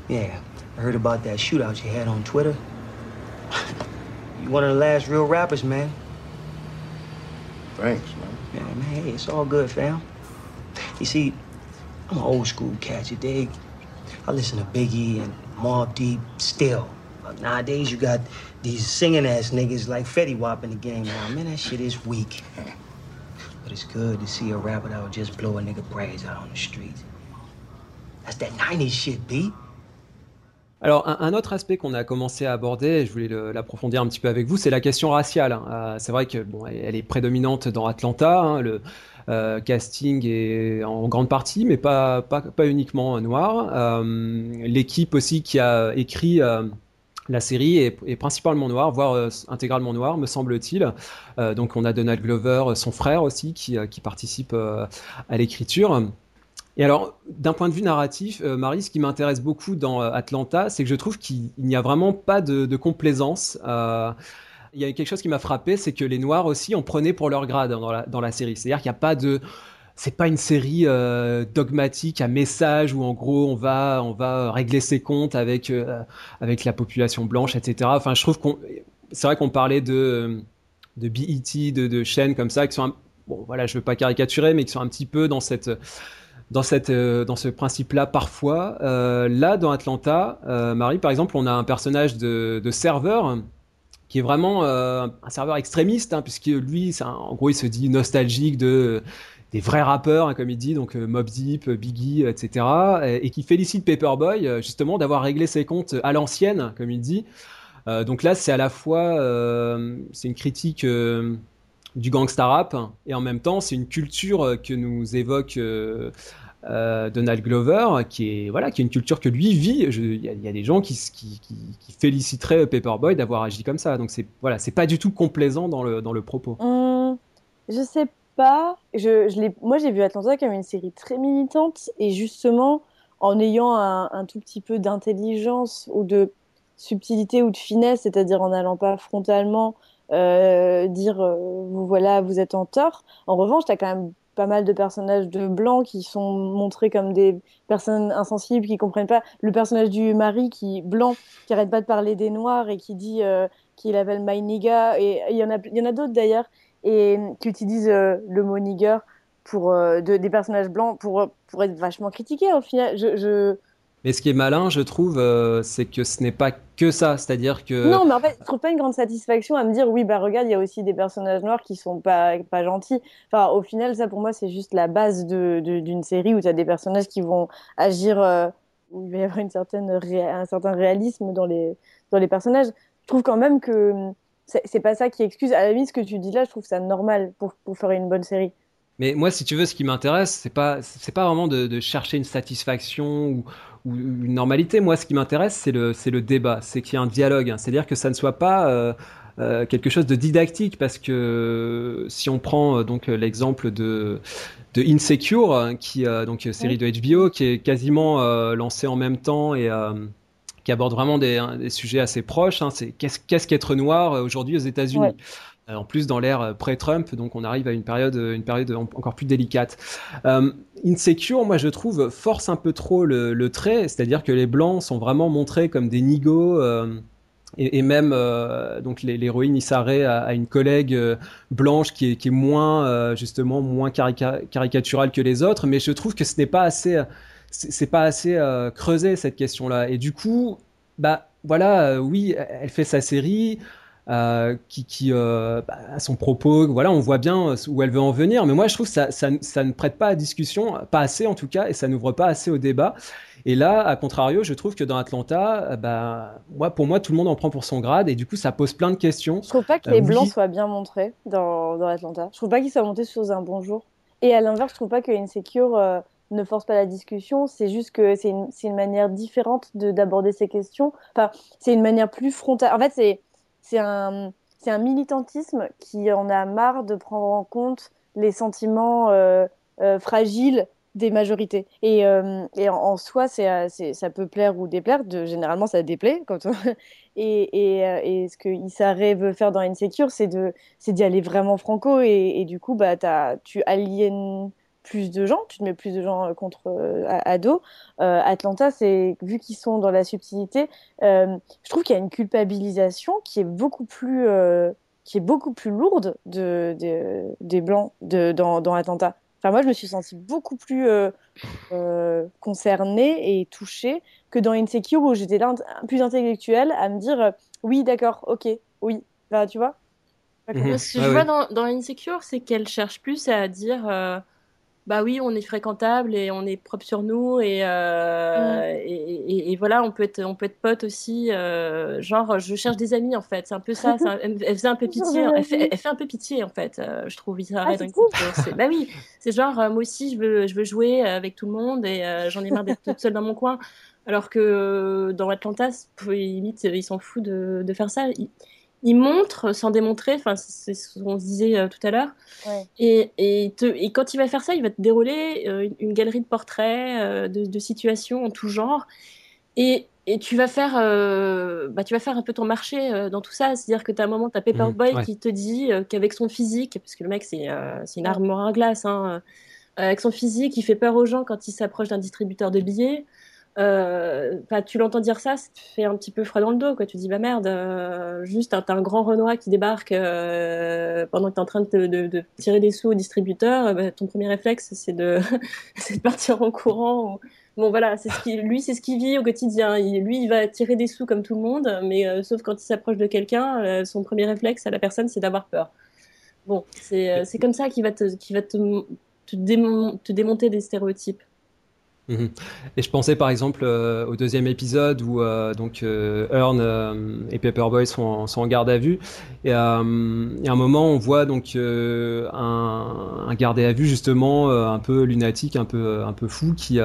Yeah, I heard about that shootout you had on Twitter. you one of the last real rappers, man. Thanks, man. Yeah, man, hey, it's all good, fam. You see, I'm an old school cat, you dig? I listen to Biggie and Mobb Deep still. But nowadays, you got these singing ass niggas like Fetty Wap in the game now. Man, that shit is weak. But it's good to see a rapper that would just blow a nigga brains out on the street. That's that 90s shit, B. Alors, un, un, autre aspect qu'on a commencé à aborder, je voulais l'approfondir un petit peu avec vous, c'est la question raciale. Euh, c'est vrai que bon, elle est prédominante dans Atlanta. Hein, le euh, casting est en grande partie, mais pas, pas, pas uniquement noir. Euh, L'équipe aussi qui a écrit euh, la série est, principalement noire, voire euh, intégralement noire, me semble-t-il. Euh, donc on a Donald Glover, son frère aussi, qui, participe à l'écriture. Et alors, d'un point de vue narratif, euh, Marie, ce qui m'intéresse beaucoup dans euh, Atlanta, c'est que je trouve qu'il n'y a vraiment pas de, complaisance. Euh, il y a quelque chose qui m'a frappé, c'est que les Noirs aussi en prenaient pour leur grade dans la, dans la série. C'est-à-dire qu'il n'y a pas de c'est pas une série euh, dogmatique à message où en gros on va on va régler ses comptes avec euh, avec la population blanche etc enfin je trouve qu'on c'est vrai qu'on parlait de de BET de, de chaînes comme ça qui sont un, bon voilà je veux pas caricaturer mais qui sont un petit peu dans cette dans, cette, euh, dans ce principe-là parfois. Euh, là, dans Atlanta, euh, Marie, par exemple, on a un personnage de, serveur qui est vraiment euh, un serveur extrémiste, hein, puisque lui, un, en gros, il se dit nostalgique de des vrais rappeurs, hein, comme il dit, donc euh, Mob Deep, Biggie, etc., et, qui félicite Paperboy justement d'avoir réglé ses comptes à l'ancienne, comme il dit. donc là, c'est à la fois, c'est une critique du gangsta rap et en même temps c'est une culture que nous évoque euh, euh, Donald Glover qui est voilà qui est une culture que lui vit il y, a des gens qui, féliciteraient Paperboy d'avoir agi comme ça donc c'est voilà c'est pas du tout complaisant dans le dans le propos mmh, je sais pas je, moi j'ai vu Atlanta comme une série très militante et justement en ayant un, un tout petit peu d'intelligence ou de subtilité ou de finesse c'est-à-dire en n'allant pas frontalement euh, dire euh, vous voilà, vous êtes en tort. En revanche, tu as quand même pas mal de personnages de blancs qui sont montrés comme des personnes insensibles qui comprennent pas. Le personnage du mari qui blanc qui arrête pas de parler des noirs et qui dit euh, qu'il appelle my nigga et il y en a il y en a d'autres d'ailleurs et qui utilisent euh, le mot nigger pour euh, de, des personnages blancs pour pour être vachement critiqués au final. Je, je mais ce qui est malin, je trouve, euh, c'est que ce n'est pas que ça. C'est-à-dire que. Non, mais en fait, je trouve pas une grande satisfaction à me dire, oui, bah regarde, il y a aussi des personnages noirs qui sont pas, pas gentils. Enfin, au final, ça pour moi, c'est juste la base d'une de, de, série où tu as des personnages qui vont agir, euh, où il va y avoir une certaine un certain réalisme dans les, dans les personnages. Je trouve quand même que c'est pas ça qui excuse. À la limite, ce que tu dis là, je trouve ça normal pour, pour faire une bonne série. Mais moi, si tu veux, ce qui m'intéresse, c'est pas, c'est pas vraiment de, de, chercher une satisfaction ou, ou une normalité. Moi, ce qui m'intéresse, c'est le, c'est le débat, c'est qu'il y ait un dialogue. C'est-à-dire que ça ne soit pas euh, euh, quelque chose de didactique, parce que si on prend euh, donc l'exemple de de Insecure, qui donc série de HBO, qui est quasiment euh, lancée en même temps et qui aborde vraiment des, des, sujets assez proches. Hein, c'est qu'est-ce, qu'être noir aujourd'hui aux États-Unis? Ouais. Euh, en plus dans l'ère pré-Trump, donc on arrive à une période, une période encore plus délicate. Euh, Insecure, moi je trouve, force un peu trop le, le trait, c'est-à-dire que les blancs sont vraiment montrés comme des nigauds. Euh, et, et, même euh, donc l'héroïne Issaré a, a, une collègue euh, blanche qui est, qui est moins euh, justement moins carica caricaturale que les autres, mais je trouve que ce n'est pas assez c'est pas assez creusé cette question-là. Et du coup, bah voilà, oui, elle fait sa série. Euh, qui, qui euh, bah, à son propos, voilà, on voit bien où elle veut en venir. Mais moi, je trouve que ça, ça, ça, ne prête pas à discussion, pas assez en tout cas, et ça n'ouvre pas assez au débat. Et là, à contrario, je trouve que dans Atlanta, bah, moi, pour moi, tout le monde en prend pour son grade, et du coup, ça pose plein de questions. Je trouve pas que les euh, blancs oui. soient bien montrés dans, dans Atlanta. Je trouve pas qu'ils soient montés sous un bon jour. Et à l'inverse, je trouve pas que Insecure euh, ne force pas la discussion. C'est juste que c'est une, une manière différente d'aborder ces questions. Enfin, c'est une manière plus frontale. En fait, c'est un, un militantisme qui en a marre de prendre en compte les sentiments euh, euh, fragiles des majorités. Et, euh, et en, soi, ça peut plaire ou déplaire. De, généralement, ça déplaît. Quand (laughs) et, et, et, ce que Issa veut faire dans Insecure, c'est, de, d'y aller vraiment franco. Et, et du coup, bah, tu aliènes plus de gens, tu te mets plus de gens euh, contre euh, ado. Euh, Atlanta, c'est vu qu'ils sont dans la subtilité, je trouve qu'il y a une culpabilisation qui est beaucoup plus qui est beaucoup plus lourde de, des blancs de, dans, dans, Atlanta. Enfin, moi, je me suis sentie beaucoup plus concernée et touchée que dans Insecure où j'étais plus intellectuelle à me dire oui, d'accord, ok, oui, bah, tu vois? Mhm. Ce que je vois dans, dans Insecure, c'est qu'elle cherche plus à dire bah oui, on est fréquentable et on est propre sur nous et, euh, et, et, voilà, on peut être, on peut être pote aussi. Euh, genre, je cherche des amis en fait. C'est un peu ça. elle, faisait un peu (laughs) pitié. Elle fait, elle fait un peu pitié en fait. Euh, je trouve ah, Bah oui, c'est genre moi aussi, je veux, je veux jouer avec tout le monde et j'en ai marre d'être toute seule dans mon coin. Alors que dans Atlanta, limite, ils s'en foutent de, de faire ça il montre sans démontrer, enfin c'est ce qu'on se disait euh, tout à l'heure. Et, et, et, quand il va faire ça, il va te dérouler euh, une, galerie de portraits, euh, de, situations en tout genre. Et, et tu vas faire, bah, tu vas faire un peu ton marché dans tout ça. C'est-à-dire que tu as un moment, tu as Paperboy mmh, qui te dit qu'avec son physique, parce que le mec c'est une armoire à glace, hein, avec son physique, il fait peur aux gens quand il s'approche d'un distributeur de billets. Euh, tu l'entends dire ça, ça te fait un petit peu froid dans le dos. Quoi. Tu dis, bah merde, euh, juste, t'as un grand Renoir qui débarque euh, pendant que t'es en train de, de, de, tirer des sous au distributeur. Bah, ton premier réflexe, c'est de, (laughs) de partir en courant. Bon, voilà, c'est ce qui, lui, c'est ce qu'il vit au quotidien. Lui, il va tirer des sous comme tout le monde, mais euh, sauf quand il s'approche de quelqu'un, euh, son premier réflexe à la personne, c'est d'avoir peur. Bon, c'est comme ça qu'il va, te, qui va te, te démonter des stéréotypes. Mhm. Et je pensais par exemple euh, au deuxième épisode où euh, donc euh, Earn et Paperboy sont sont en garde à vue et, à un moment on voit donc un, un à vue justement un peu lunatique, un peu un peu fou qui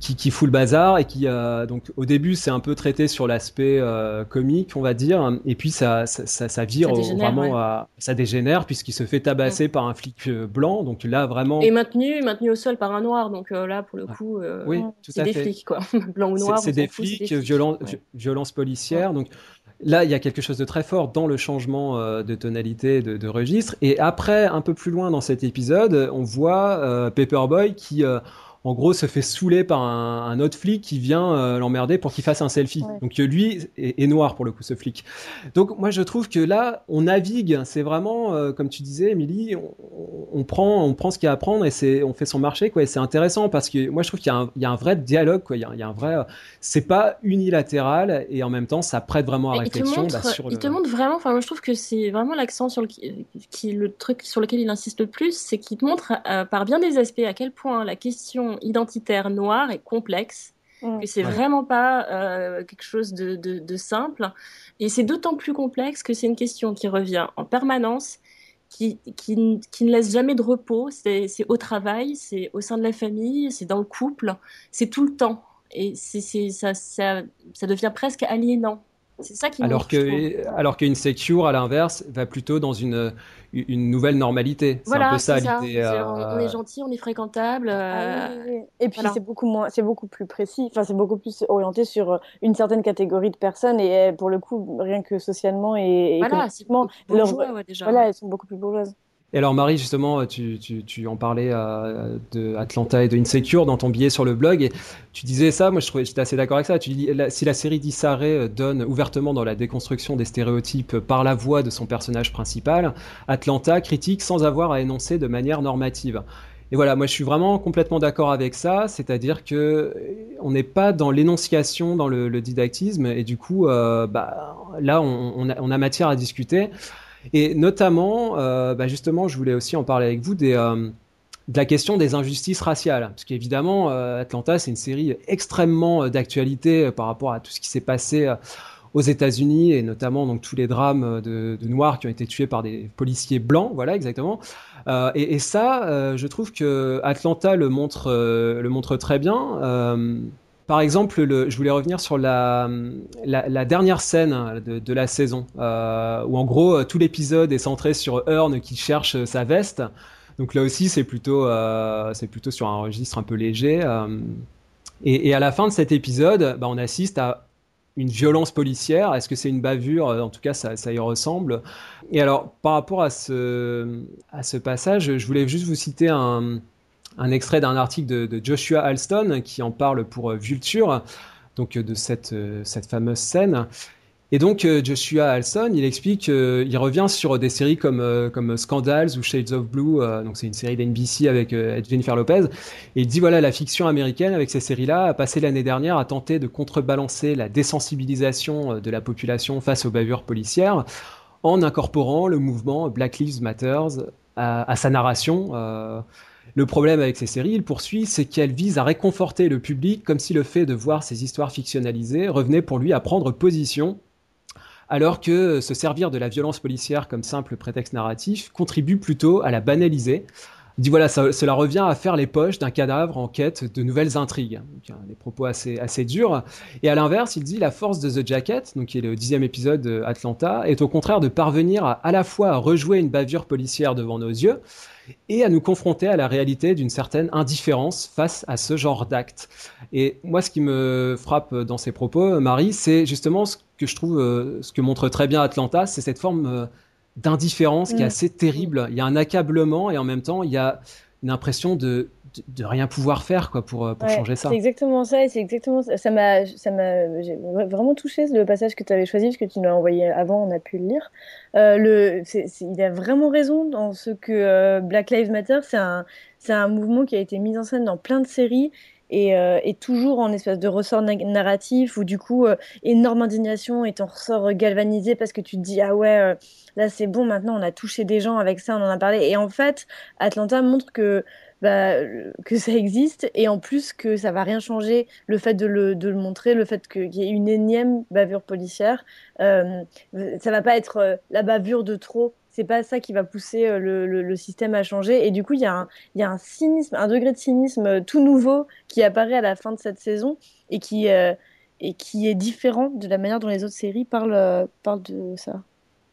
qui, qui fout le bazar et qui euh, donc au début c'est un peu traité sur l'aspect euh, comique on va dire. Et puis ça ça, ça, vire vraiment à, ça dégénère puisqu'il se fait tabasser par un flic euh, blanc. Donc là vraiment et maintenu maintenu au sol par un noir. Donc là pour le coup oui, c'est des flics quoi. Blanc ou noir c'est des, flics violence violence policière. Donc Là, il y a quelque chose de très fort dans le changement de tonalité, de, de, registre. Et après, un peu plus loin dans cet épisode, on voit Paperboy qui, en gros, se fait saouler par un, autre flic qui vient euh, l'emmerder pour qu'il fasse un selfie. Donc euh, lui est, noir pour le coup, ce flic. Donc moi, je trouve que là, on navigue. C'est vraiment, euh, comme tu disais, Émilie, on, prend, on prend ce qu'il y a à prendre et c'est, on fait son marché, quoi. c'est intéressant parce que moi, je trouve qu'il y, a un vrai dialogue, quoi. Il y a, un vrai, c'est pas unilatéral et en même temps, ça prête vraiment à réflexion. Bah, il te montre vraiment. Enfin, moi, je trouve que c'est vraiment l'accent sur le qui, le truc sur lequel il insiste le plus, c'est qu'il te montre par bien des aspects à quel point la question identitaire noire et complexe, mm. que c'est vraiment pas euh, quelque chose de, de, simple. Et c'est d'autant plus complexe que c'est une question qui revient en permanence, qui, qui, qui ne laisse jamais de repos. C'est au travail, c'est au sein de la famille, c'est dans le couple, c'est tout le temps. Et c'est ça, ça, ça devient presque aliénant. C'est ça qui alors que alors qu'une secure à l'inverse va plutôt dans une une nouvelle normalité. C'est un peu ça l'idée. On est gentil, on est fréquentable. Ah euh, et puis c'est beaucoup moins, c'est beaucoup plus précis. Enfin, c'est beaucoup plus orienté sur euh, une certaine catégorie de personnes et euh, pour le coup, rien que socialement et, voilà, économiquement, déjà. Voilà, elles sont beaucoup plus bourgeoises. Et alors Marie, justement, tu, tu, tu en parlais euh, de Atlanta et de Insecure dans ton billet sur le blog, et tu disais ça, moi je trouvais, j'étais assez d'accord avec ça, tu dis, si la série d'Issaré euh, donne ouvertement dans la déconstruction des stéréotypes par la voix de son personnage principal, Atlanta critique sans avoir à énoncer de manière normative. Et voilà, moi je suis vraiment complètement d'accord avec ça, c'est-à-dire que euh, on n'est pas dans l'énonciation, dans le, le, didactisme, et du coup, euh, bah, là on, on, a, on, a, matière à discuter. Et notamment, euh, bah justement, je voulais aussi en parler avec vous euh, de la question des injustices raciales. Parce qu'évidemment, euh, Atlanta, c'est une série extrêmement d'actualité par rapport à tout ce qui s'est passé aux États-Unis et notamment donc tous les drames de, noirs qui ont été tués par des policiers blancs, voilà exactement. Et, ça, je trouve que Atlanta le montre très bien. Par exemple, le, je voulais revenir sur la, dernière scène de, la saison, euh, où en gros tout l'épisode est centré sur Earn qui cherche sa veste. Donc là aussi, c'est plutôt, plutôt sur un registre un peu léger. Et, à la fin de cet épisode, bah, on assiste à une violence policière Est-ce que c'est une bavure? En tout cas, ça, y ressemble. Et alors, par rapport à ce passage, je voulais juste vous citer un, un extrait d'un article de, Joshua Alston qui en parle pour Vulture, donc de cette, cette fameuse scène. Et donc Joshua Alston, il explique, il revient sur des séries comme comme Scandals ou Shades of Blue, donc c'est une série d'NBC avec Jennifer Lopez. Et il dit voilà la fiction américaine avec ces séries-là a passé l'année dernière à tenter de contrebalancer la désensibilisation de la population face aux bavures policières en incorporant le mouvement Black Lives Matter à sa narration. Le problème avec ces séries, il poursuit, c'est qu'elles visent à réconforter le public comme si le fait de voir ces histoires fictionnalisées revenait pour lui à prendre position, alors que se servir de la violence policière comme simple prétexte narratif contribue plutôt à la banaliser. Il dit voilà, cela revient à faire les poches d'un cadavre en quête de nouvelles intrigues. Donc, des propos assez, durs. Et à l'inverse, il dit la force de The Jacket, donc qui est le dixième épisode d'Atlanta, est au contraire de parvenir à, à la fois à rejouer une bavure policière devant nos yeux, et à nous confronter à la réalité d'une certaine indifférence face à ce genre d'actes. Et moi, ce qui me frappe dans ces propos, Marie, c'est justement ce que je trouve, euh, ce que montre très bien Atlanta, c'est cette forme euh, d'indifférence qui est mm. assez terrible. Il y a un accablement et en même temps, il y a une impression de, de, rien pouvoir faire quoi pour, euh, pour changer ça. C'est exactement ça et c'est exactement ça m'a ça m'a vraiment touché le passage que tu avais choisi parce que tu nous l'as envoyé avant, on a pu le lire. Euh, le il a vraiment raison dans ce que euh, Black Lives Matter, c'est un c'est un mouvement qui a été mis en scène dans plein de séries et, et, toujours en espèce de ressort narratif où du coup énorme indignation et ton ressort galvanisé parce que tu te dis ah ouais là c'est bon maintenant on a touché des gens avec ça on en a parlé et en fait Atlanta montre que bah, que ça existe et en plus que ça va rien changer le fait de le, de le montrer le fait qu'il y ait une énième bavure policière euh, ça va pas être euh, la bavure de trop c'est pas ça qui va pousser euh, le, le, système à changer et du coup il y, a un, il y a un cynisme un degré de cynisme euh, tout nouveau qui apparaît à la fin de cette saison et qui et qui est différent de la manière dont les autres séries parlent parlent de ça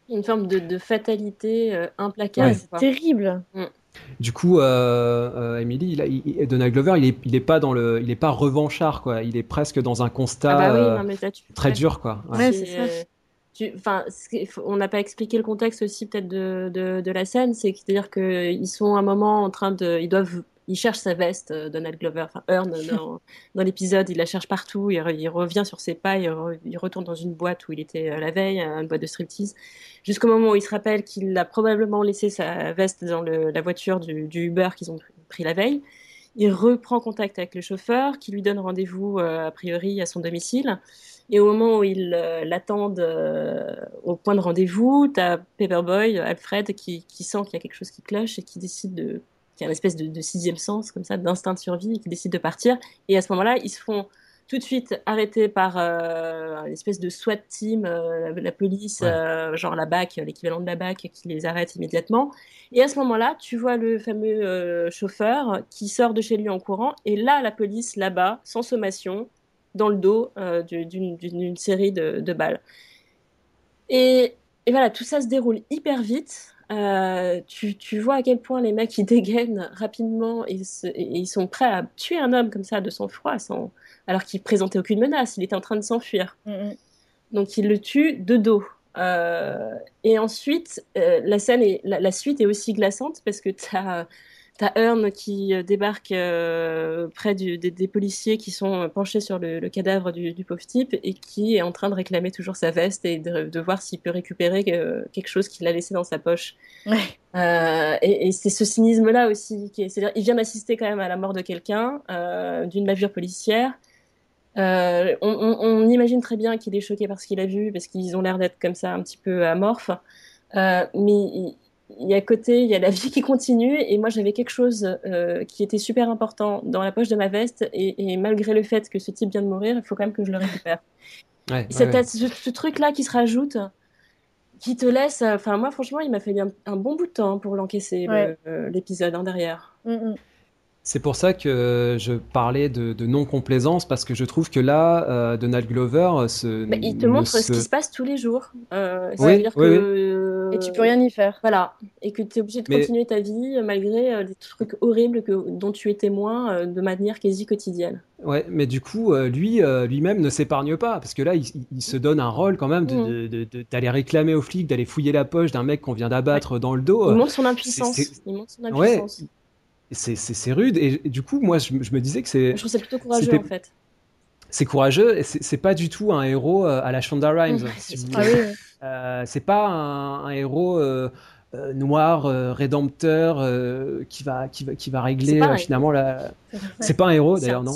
une forme de, de fatalité implacable. c'est terrible. Mm. Du coup, euh, euh Emily, il, Donald Glover, il est, il est pas dans le, il est pas revanchard quoi. Il est presque dans un constat ah bah oui, euh, très dur quoi. Ouais, c'est. Enfin, on n'a pas expliqué le contexte aussi peut-être de, de, de, la scène, c'est-à-dire qu'ils sont à un moment en train de, ils doivent il cherche sa veste, euh, Donald Glover, enfin Earn dans, (laughs) dans l'épisode, il la cherche partout, il, revient sur ses pas, il, retourne dans une boîte où il était euh, la veille, une boîte de striptease, jusqu'au moment où il se rappelle qu'il a probablement laissé sa veste dans la voiture du, Uber qu'ils ont pris la veille. Il reprend contact avec le chauffeur qui lui donne rendez-vous euh, a priori à son domicile. Et au moment où ils l'attendent au point de rendez-vous, tu as Paperboy, Alfred, qui, qui sent qu'il y a quelque chose qui cloche et qui décide de qui a une espèce de, sixième sens, comme ça, d'instinct de survie, et qui décide de partir. Et à ce moment-là, ils se font tout de suite arrêter par euh, une espèce de SWAT team, euh, la, police, euh, genre la BAC, l'équivalent de la BAC, qui les arrête immédiatement. Et à ce moment-là, tu vois le fameux chauffeur qui sort de chez lui en courant, et là, la police, là-bas, sans sommation, dans le dos d'une série de, de balles. Et, et, voilà, tout ça se déroule hyper vite. Euh, tu, tu, vois à quel point les mecs ils dégainent rapidement et, ils sont prêts à tuer un homme comme ça de sang-froid sans... alors qu'il présentait aucune menace, il était en train de s'enfuir. Mm, mm. Donc ils le tuent de dos. Euh, et ensuite, euh, la scène et la, la, suite est aussi glaçante parce que tu as T'as Earn qui euh, débarque euh, près du, des, policiers qui sont penchés sur le, cadavre du, pauvre type et qui est en train de réclamer toujours sa veste et de, voir s'il peut récupérer euh, quelque chose qu'il a laissé dans sa poche. et, c'est ce cynisme-là aussi. C'est-à-dire, il vient d'assister quand même à la mort de quelqu'un, d'une bavure policière. On, imagine très bien qu'il est choqué par ce qu'il a vu, parce qu'ils ont l'air d'être comme ça un petit peu amorphes. mais il y a côté, il y a la vie qui continue, et moi j'avais quelque chose euh, qui était super important dans la poche de ma veste, et, malgré le fait que ce type vient de mourir, il faut quand même que je le récupère. Ouais, ouais, Ce, truc-là qui se rajoute, qui te laisse. Enfin, moi franchement, il m'a fallu un, bon bout de temps pour l'encaisser, euh, l'épisode hein, derrière. Mm, mm. C'est pour ça que je parlais de, non-complaisance, parce que je trouve que là, euh, Donald Glover euh, se. Bah, il te montre ce qui se passe tous les jours. Euh, oui, dire que. Et tu peux rien y faire. Voilà. Et que tu es obligé de continuer ta vie malgré des trucs horribles que, dont tu es témoin de manière quasi quotidienne. Ouais, mais du coup, lui, lui-même ne s'épargne pas, parce que là, il, se donne un rôle quand même mm. d'aller réclamer aux flics, d'aller fouiller la poche d'un mec qu'on vient d'abattre dans le dos. Il montre son impuissance. Il montre son impuissance c'est rude. Et, du coup, moi, je, me disais que c'est. Je trouve c'est plutôt courageux en fait. C'est courageux et c'est pas du tout un héros euh, à la Shonda Rhimes. ah oui. euh, c'est pas un, héros euh, euh, noir, rédempteur qui va qui va qui va régler finalement la. C'est pas un héros d'ailleurs, non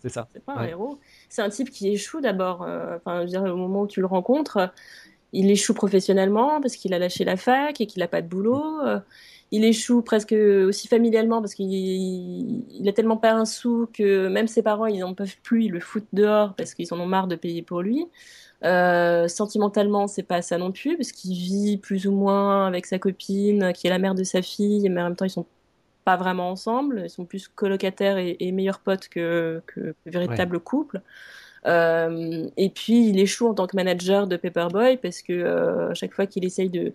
C'est ça. C'est pas un héros. C'est (laughs) un type qui échoue d'abord. Enfin, je veux dire, au moment où tu le rencontres, il échoue professionnellement parce qu'il a lâché la fac et qu'il a pas de boulot il échoue presque aussi familialement parce qu'il il a tellement pas un sou que même ses parents ils n'en peuvent plus, ils le foutent dehors parce qu'ils en ont marre de payer pour lui. Euh, sentimentalement, c'est pas ça non plus parce qu'il vit plus ou moins avec sa copine qui est la mère de sa fille, mais en même temps ils sont pas vraiment ensemble, ils sont plus colocataires et, meilleurs potes que, que, véritable couple. Euh, et puis il échoue en tant que manager de Paperboy parce que euh, à chaque fois qu'il essaye de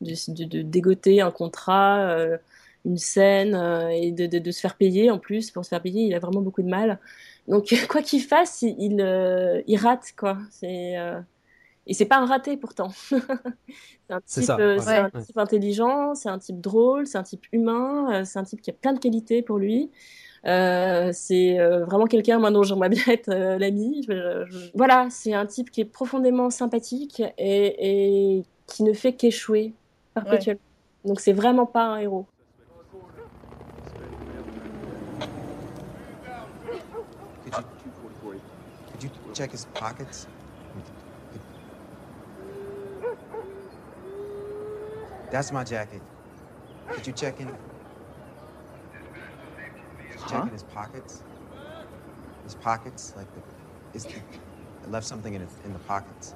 de, dégoter un contrat, euh, une scène euh, et de, se faire payer en plus. Pour se faire payer, il a vraiment beaucoup de mal. Donc, (laughs) quoi qu'il fasse, il, euh, il, rate, quoi. C'est. Et c'est pas un raté pourtant. (laughs) c'est un, type, un type intelligent, c'est un type drôle, c'est un type humain, c'est un type qui a plein de qualités pour lui. c'est vraiment quelqu'un moi dont j'aimerais bien être l'ami. Voilà, c'est un type qui est profondément sympathique et, et qui ne fait qu'échouer perpétuellement. Ouais. Donc c'est vraiment pas un héros. Could you, check his pockets? That's my jacket. Could you check in? Huh? Check in his pockets? His pockets, like the, is the, I left something in, it, in the pockets.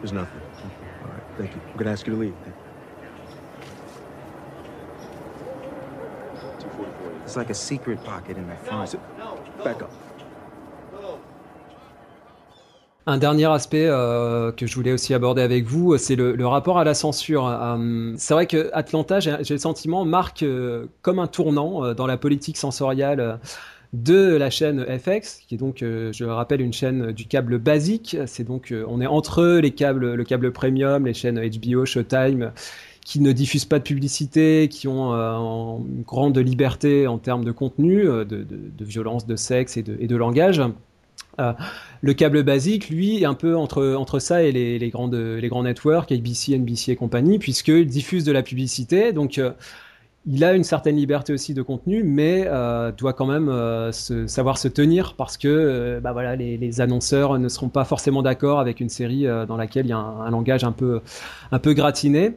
There's nothing. All right, thank you. I'm ask you to leave. It's like a secret pocket in. Back up. Un dernier aspect euh, que je voulais aussi aborder avec vous, c'est le, rapport à la censure. Euh, c'est vrai que Atlanta, j'ai le sentiment, marque euh, comme un tournant euh, dans la politique sensorielle de la chaîne FX, qui est donc, euh, je le rappelle, une chaîne du câble basique. C'est donc, euh, on est entre les câbles, le câble premium, les chaînes HBO, Showtime, qui ne diffusent pas de publicité, qui ont euh, une grande liberté en termes de contenu, de, de, de violence, de sexe et de, et de langage. le câble basique, lui, est un peu entre, entre ça et les, les, grandes, les grands networks, ABC, NBC et compagnie, puisqu'ils diffusent de la publicité. Donc, il a une certaine liberté aussi de contenu, mais euh, doit quand même euh, se, savoir se tenir parce que euh, bah voilà, les, annonceurs ne seront pas forcément d'accord avec une série dans laquelle il y a un, langage un peu, un peu gratiné.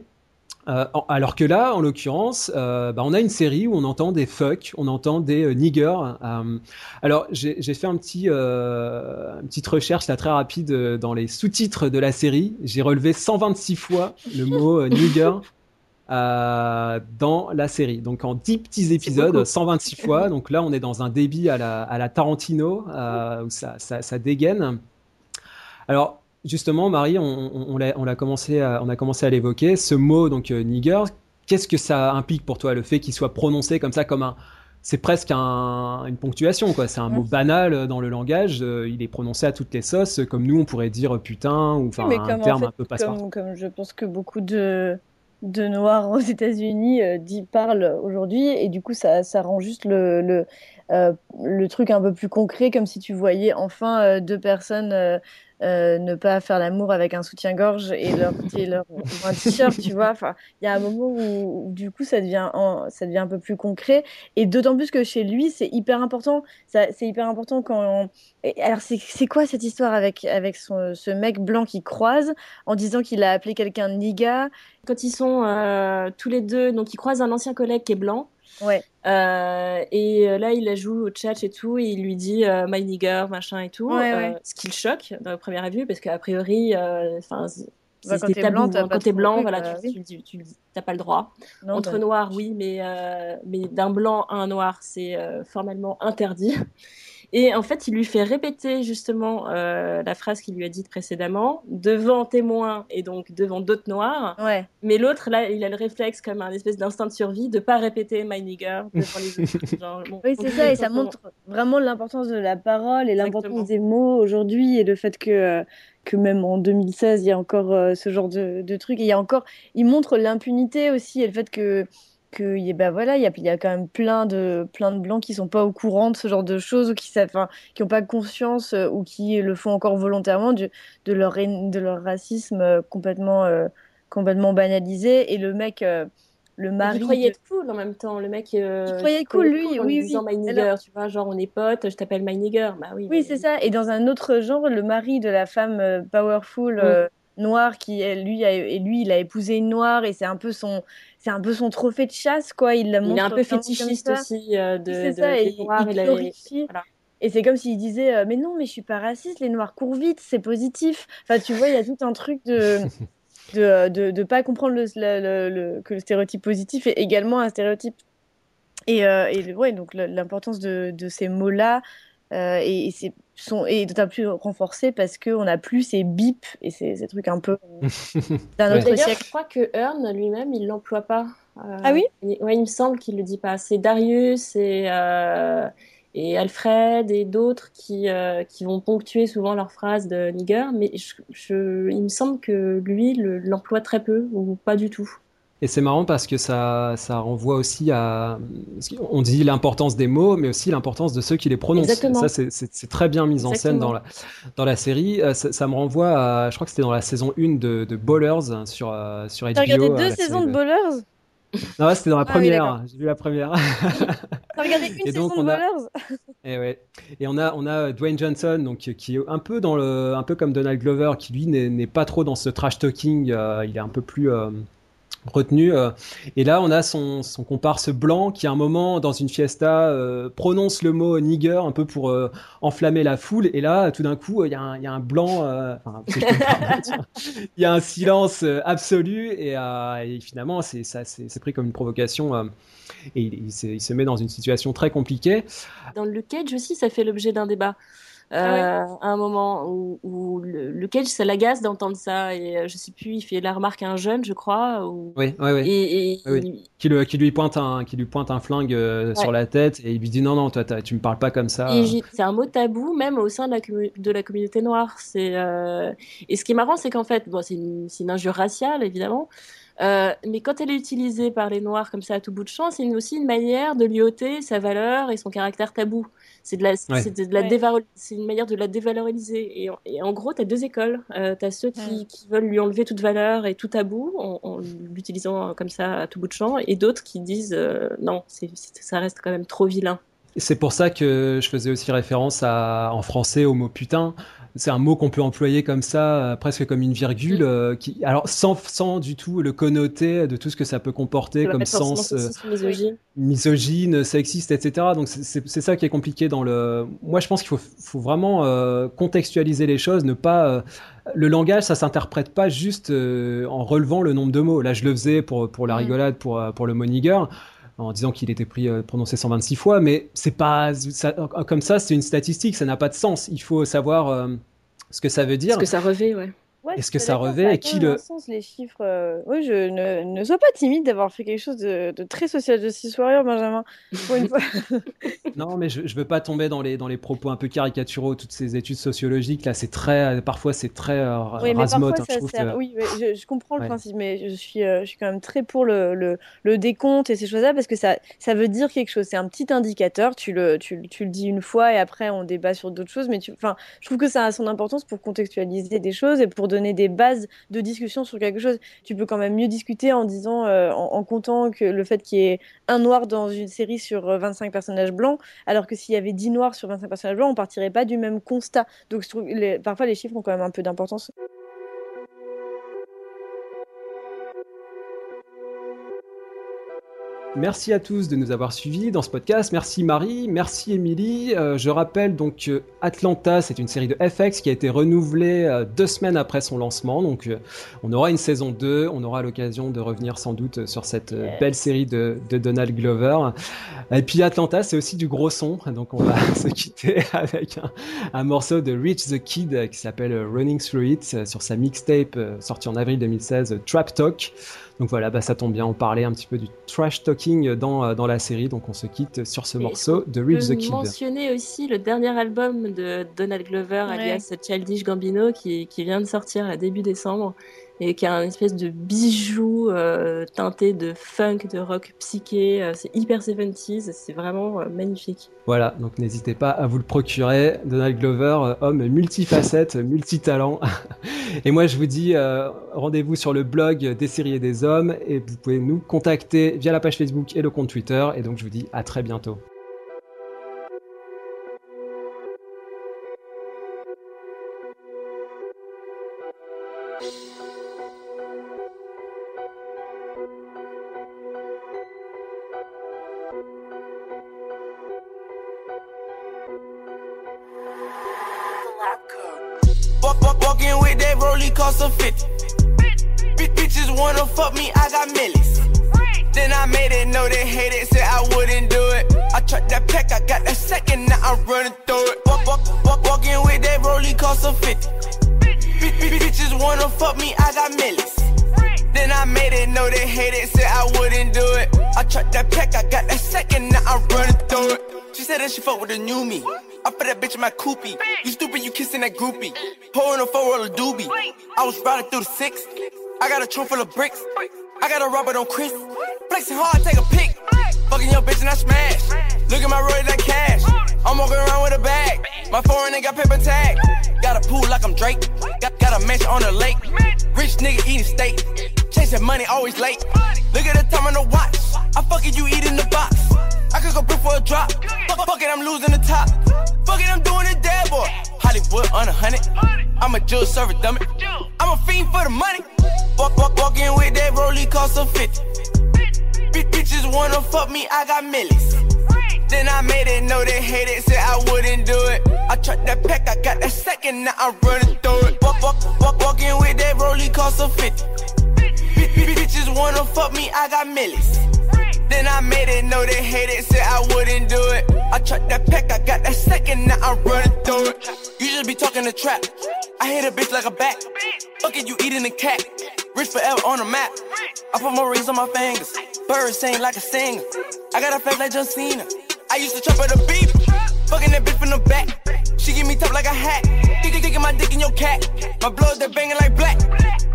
Alors que là, en l'occurrence, bah on a une série où on entend des fuck, on entend des niggers. alors j'ai fait un petit, une petite recherche là très rapide dans les sous-titres de la série. J'ai relevé 126 fois le mot nigger (laughs) euh, dans la série. Donc en 10 petits épisodes, 126 fois. (laughs) Donc là, on est dans un débit à la, à la Tarantino, euh, où ça, ça, ça, dégaine. Alors justement, Marie, on, on, on a, commencé à, on a commencé à l'évoquer. Ce mot, donc euh, nigger, qu'est-ce que ça implique pour toi, le fait qu'il soit prononcé comme ça, comme un... C'est presque un, une ponctuation, quoi. C'est un mot banal dans le langage. Il est prononcé à toutes les sauces, comme nous, on pourrait dire putain, ou enfin un terme un peu passe comme, comme je pense que beaucoup de de noirs aux États-Unis euh, d'y parlent aujourd'hui. Et du coup ça, ça rend juste le, le, euh, le, truc un peu plus concret comme si tu voyais enfin euh, deux personnes euh, ne pas faire l'amour avec un soutien-gorge et leur, et leur t-shirt, tu vois. Enfin, il y a un moment où, du coup ça devient en, ça devient un peu plus concret et d'autant plus que chez lui c'est hyper important. C'est hyper important quand. On... Alors c'est quoi cette histoire avec avec son, ce mec blanc qui croise en disant qu'il a appelé quelqu'un niga? Quand ils sont euh, tous les deux, donc ils croisent un ancien collègue qui est blanc Ouais. Euh, et euh, là, il la joue au chat et tout, et il lui dit euh, my nigger, machin et tout. Ouais, ouais. Ce qui le choque dans la première vue, parce qu'a priori, enfin, Bah, quand t'es blanc, hein. Quand trop- blanc, voilà, tu, tu, le le pas le droit. Non, Entre bah, noirs, oui, mais, mais d'un blanc à un noir, c'est formellement interdit. Et en fait, il lui fait répéter justement euh, la phrase qu'il lui a dite précédemment devant témoins et donc devant d'autres noirs. Ouais. Mais l'autre, là, il a le réflexe comme un espèce d'instinct de survie de pas répéter my nigger (laughs) devant les autres. Genre, bon, Oui, c'est ça, et ça montre vraiment l'importance de la parole et l'importance des mots aujourd'hui et le fait que, euh, que même en 2016, il y a encore euh, ce genre de, de trucs. Et il y a encore, il montre l'impunité aussi et le fait que, que il y a- bah voilà, il y a, y a quand même plein de, plein de blancs qui sont pas au courant de ce genre de choses ou qui savent, enfin, qui ont pas conscience euh, ou qui le font encore volontairement du, de, leur, de leur racisme euh, complètement, euh, complètement banalisé. Et le mec, le mari. il croyait être cool en même temps, le mec. euh, Il croyait cool, lui, en oui, disant oui. nigger, Alors- tu vois, genre on est potes, je t'appelle my nigger. Bah oui. Oui, mais- c'est ça. Et dans un autre genre, le mari de la femme euh, powerful euh, noire qui, lui, a, et lui, il a épousé une noire et c'est un peu son, c'est un peu son trophée de chasse, quoi. Il la Il montre est un peu fétichiste aussi euh, de, de- ça. Et il, noirs il glorifie. voilà. Et c'est comme s'il disait, euh, mais non, mais je suis pas raciste. Les noirs courent vite, c'est positif. Enfin, tu vois, il y a tout un truc de de, de, de pas comprendre le, le- le- le- que le stéréotype positif est également un stéréotype. Et, euh, et ouais, donc l'importance de, de ces mots-là euh, et, et c'est sont est d'autant plus renforcée parce qu'on n'a plus ces bips et ces, ces trucs un peu euh, (laughs) d'un Ouais. autre D'ailleurs, siècle. je crois que Earn lui-même, il l'emploie pas. Euh, Ah oui? il- Ouais, il me semble qu'il le dit pas. C'est Darius et, euh, et Alfred et d'autres qui, euh, qui vont ponctuer souvent leurs phrases de nigger, mais je, je- il me semble que lui le- l'emploie très peu ou pas du tout. Et c'est marrant parce que ça, ça renvoie aussi à. On dit l'importance des mots, mais aussi l'importance de ceux qui les prononcent. Exactement. Ça, c'est- très bien mis en scène dans la, dans la série. Euh, Ça, ça me renvoie à. Je crois que c'était dans la saison 1 de, de Ballers sur, euh, sur HBO. T'as regardé euh, deux saisons série de Ballers Non, ouais, c'était dans la Ah oui, première. J'ai vu la première. (laughs) T'as regardé une Et donc, saison de on a- Et (laughs) ouais. Et on a on a Dwayne Johnson donc qui est un peu dans le un peu comme Donald Glover qui lui n'est n'est pas trop dans ce trash talking, euh, il est un peu plus euh, retenu euh. et là on a son son comparse blanc qui à un moment dans une fiesta euh, prononce le mot nigger un peu pour euh, enflammer la foule et là tout d'un coup il y a un il y a un blanc euh, il (laughs) y a un silence euh, absolu et, euh, et finalement c'est ça c'est c'est pris comme une provocation euh, et il, il se, il se met dans une situation très compliquée Dans le Cage aussi, ça fait l'objet d'un débat. Euh, Ah à un moment où, où le, le Cage, ça l'agace d'entendre ça. Et euh, je sais plus, il fait la remarque à un jeune, je crois. Ou... Oui, oui, oui. Et, et Oui, il- Qui, le- qui lui pointe un, qui lui pointe un flingue euh, Ouais. sur la tête et il lui dit non, non, toi, tu me parles pas comme ça. C'est un mot tabou même au sein de la, commu- de la communauté noire. C'est euh, et ce qui est marrant, c'est qu'en fait, bon, c'est une, c'est une injure raciale évidemment, euh, mais quand elle est utilisée par les noirs comme ça à tout bout de champ, c'est aussi une manière de lui ôter sa valeur et son caractère tabou. C'est de la, Ouais. c'est de la Ouais. c'est une manière de la dévaloriser. Et, en- et en gros, t'as deux écoles. Euh, t'as ceux qui, qui veulent lui enlever toute valeur et tout tabou en, en l'utilisant comme ça à tout bout de champ, et d'autres qui disent euh, non, c'est, c'est- ça reste quand même trop vilain. C'est pour ça que je faisais aussi référence à, en français au mot putain. C'est un mot qu'on peut employer comme ça, euh, presque comme une virgule, euh, qui, alors sans, sans du tout le connoter de tout ce que ça peut comporter comme sens euh, ou misogyne. misogyne, sexiste, etc. Donc c'est- ça qui est compliqué dans le. Moi, je pense qu'il faut, faut vraiment euh, contextualiser les choses, ne pas. Le langage, ça s'interprète pas juste en relevant le nombre de mots. Là, je le faisais pour pour la Mm. rigolade, pour pour le mot nigger, en disant qu'il était pris euh, prononcé 126 fois, mais c'est pas comme ça. C'est une statistique, ça n'a pas de sens. Il faut savoir euh, ce que ça veut dire. Parce que ça revait, ouais. Ouais, Est-ce que je ça revêt et quand qui le- sens, les chiffres. euh, Oui, je ne, ne sois pas timide d'avoir fait quelque chose de, de très social justice warrior, Benjamin. Pour une fois. (laughs) Non, mais je, je veux pas tomber dans les dans les propos un peu caricaturaux. Toutes ces études sociologiques là, c'est très parfois c'est très euh, Oui, mais parfois hein, je ça trouve sert. que- Oui, oui, je, je comprends le Ouais. principe, mais je suis, euh, je suis quand même très pour le, le, le décompte et ces choses-là parce que ça, ça veut dire quelque chose. C'est un petit indicateur. Tu le, tu, tu le dis une fois et après on débat sur d'autres choses. Mais tu, enfin, je trouve que ça a son importance pour contextualiser des choses et pour donner des bases de discussion sur quelque chose. Tu peux quand même mieux discuter en disant, euh, en, comptant que le fait qu'il y ait un noir dans une série sur euh, 25 personnages blancs, alors que s'il y avait 10 noirs sur 25 personnages blancs, on partirait pas du même constat. Donc je trouve les, parfois les chiffres ont quand même un peu d'importance. Merci à tous de nous avoir suivis dans ce podcast. Merci Marie, merci Émilie. Euh, je rappelle donc que Atlanta, c'est une série de FX qui a été renouvelée euh, deux semaines après son lancement. Donc euh, on aura une saison 2, on aura l'occasion de revenir sans doute sur cette belle série de, Donald Glover. Et puis Atlanta, c'est aussi du gros son. Donc on va (laughs) se quitter avec un, un, morceau de Rich the Kid qui s'appelle Running Through It sur sa mixtape sortie en avril 2016, Trap Talk. Donc voilà, bah, ça tombe bien, on parlait un petit peu du trash talking dans, euh, dans la série, donc on se quitte sur ce morceau de Reach the Kid. mentionner aussi le dernier album de Donald Glover, alias Childish Gambino, qui, qui vient de sortir à début décembre et qui a une espèce de bijou euh, teinté de funk, de rock psyché. Euh, c'est hyper 70s, c'est vraiment euh, magnifique. Voilà, donc n'hésitez pas à vous le procurer. Donald Glover, homme multifacette, multitalent. (laughs) et moi, je vous dis rendez-vous sur le blog des séries et des hommes et vous pouvez nous contacter via la page Facebook et le compte Twitter. Et donc, je vous dis à très bientôt. Said she fuck with a new me. I put that bitch in my coopy. You stupid, you kissing that groupie. Pouring a four roll of doobie. I was riding through the six. I got a trunk full of bricks. I got a rubber on Chris. Flexing hard, take a pic. Fucking your bitch and I smash. Look at my road that cash. I'm walking around with a bag. My foreign nigga got paper tag. Got a pool like I'm Drake. Got, got a mansion on the lake. Rich nigga eating steak. Chasing money, always late. Look at the time on the watch. I fucking you eating the box. I could go put for a drop. Fuck, fuck it, I'm losing the top. Fuck it, I'm doing it dead boy. Hollywood on a hundred. I'm a jewel server dummy. I'm a fiend for the money. Walk, walk, walking with that rollie cost a 50. bitches wanna fuck me, I got millions. Then I made it, know they hate it, said I wouldn't do it. I tried that pack, I got that second, now I'm running through it. Walk, walk, walk, walking with that rollie cost a 50. bitches wanna fuck me, I got millions. Then I made it, know they hate it, said I wouldn't do it. I tried that pack, I got that second, now I'm running through it. You just be talking the trap. I hit a bitch like a bat. Fuck it, you eating a cat. Rich forever on the map. I put more rings on my fingers. Birds sing like a singer. I got a face like John Cena. I used to chop at a beep. Fucking that bitch from the back. She give me top like a hat. Dick, dick, my dick in your cat. My blood that banging like black.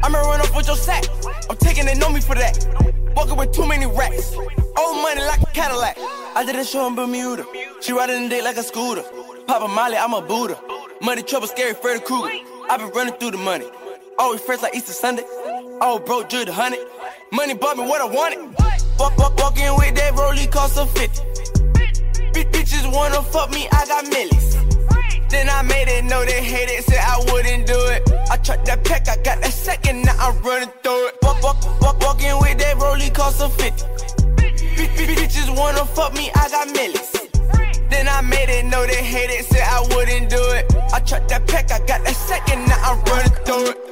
I'ma run off with your sack. I'm taking it, know me for that. Walking with too many racks. Old money like a Cadillac. I did a show in Bermuda. She riding the dick like a scooter. Papa Molly, I'm a Buddha. Money trouble, scary, Freddy Krueger. I been running through the money. Always fresh like Easter Sunday. All broke, drew the honey. Money bought me what I wanted. Walk, walk, walking with that rollie cost a 50. Bitches wanna fuck me, I got millions. Then I made it, know they hate it, said I wouldn't do it. I tried that pack, I got that second, now I'm running through it. Walk, walk, walk, walking with that rollie cost a 50. Bitches wanna fuck me, I got millions. Then I made it, know they hate it, said I wouldn't do it. I tried that pack, I got that second, now I'm running through it.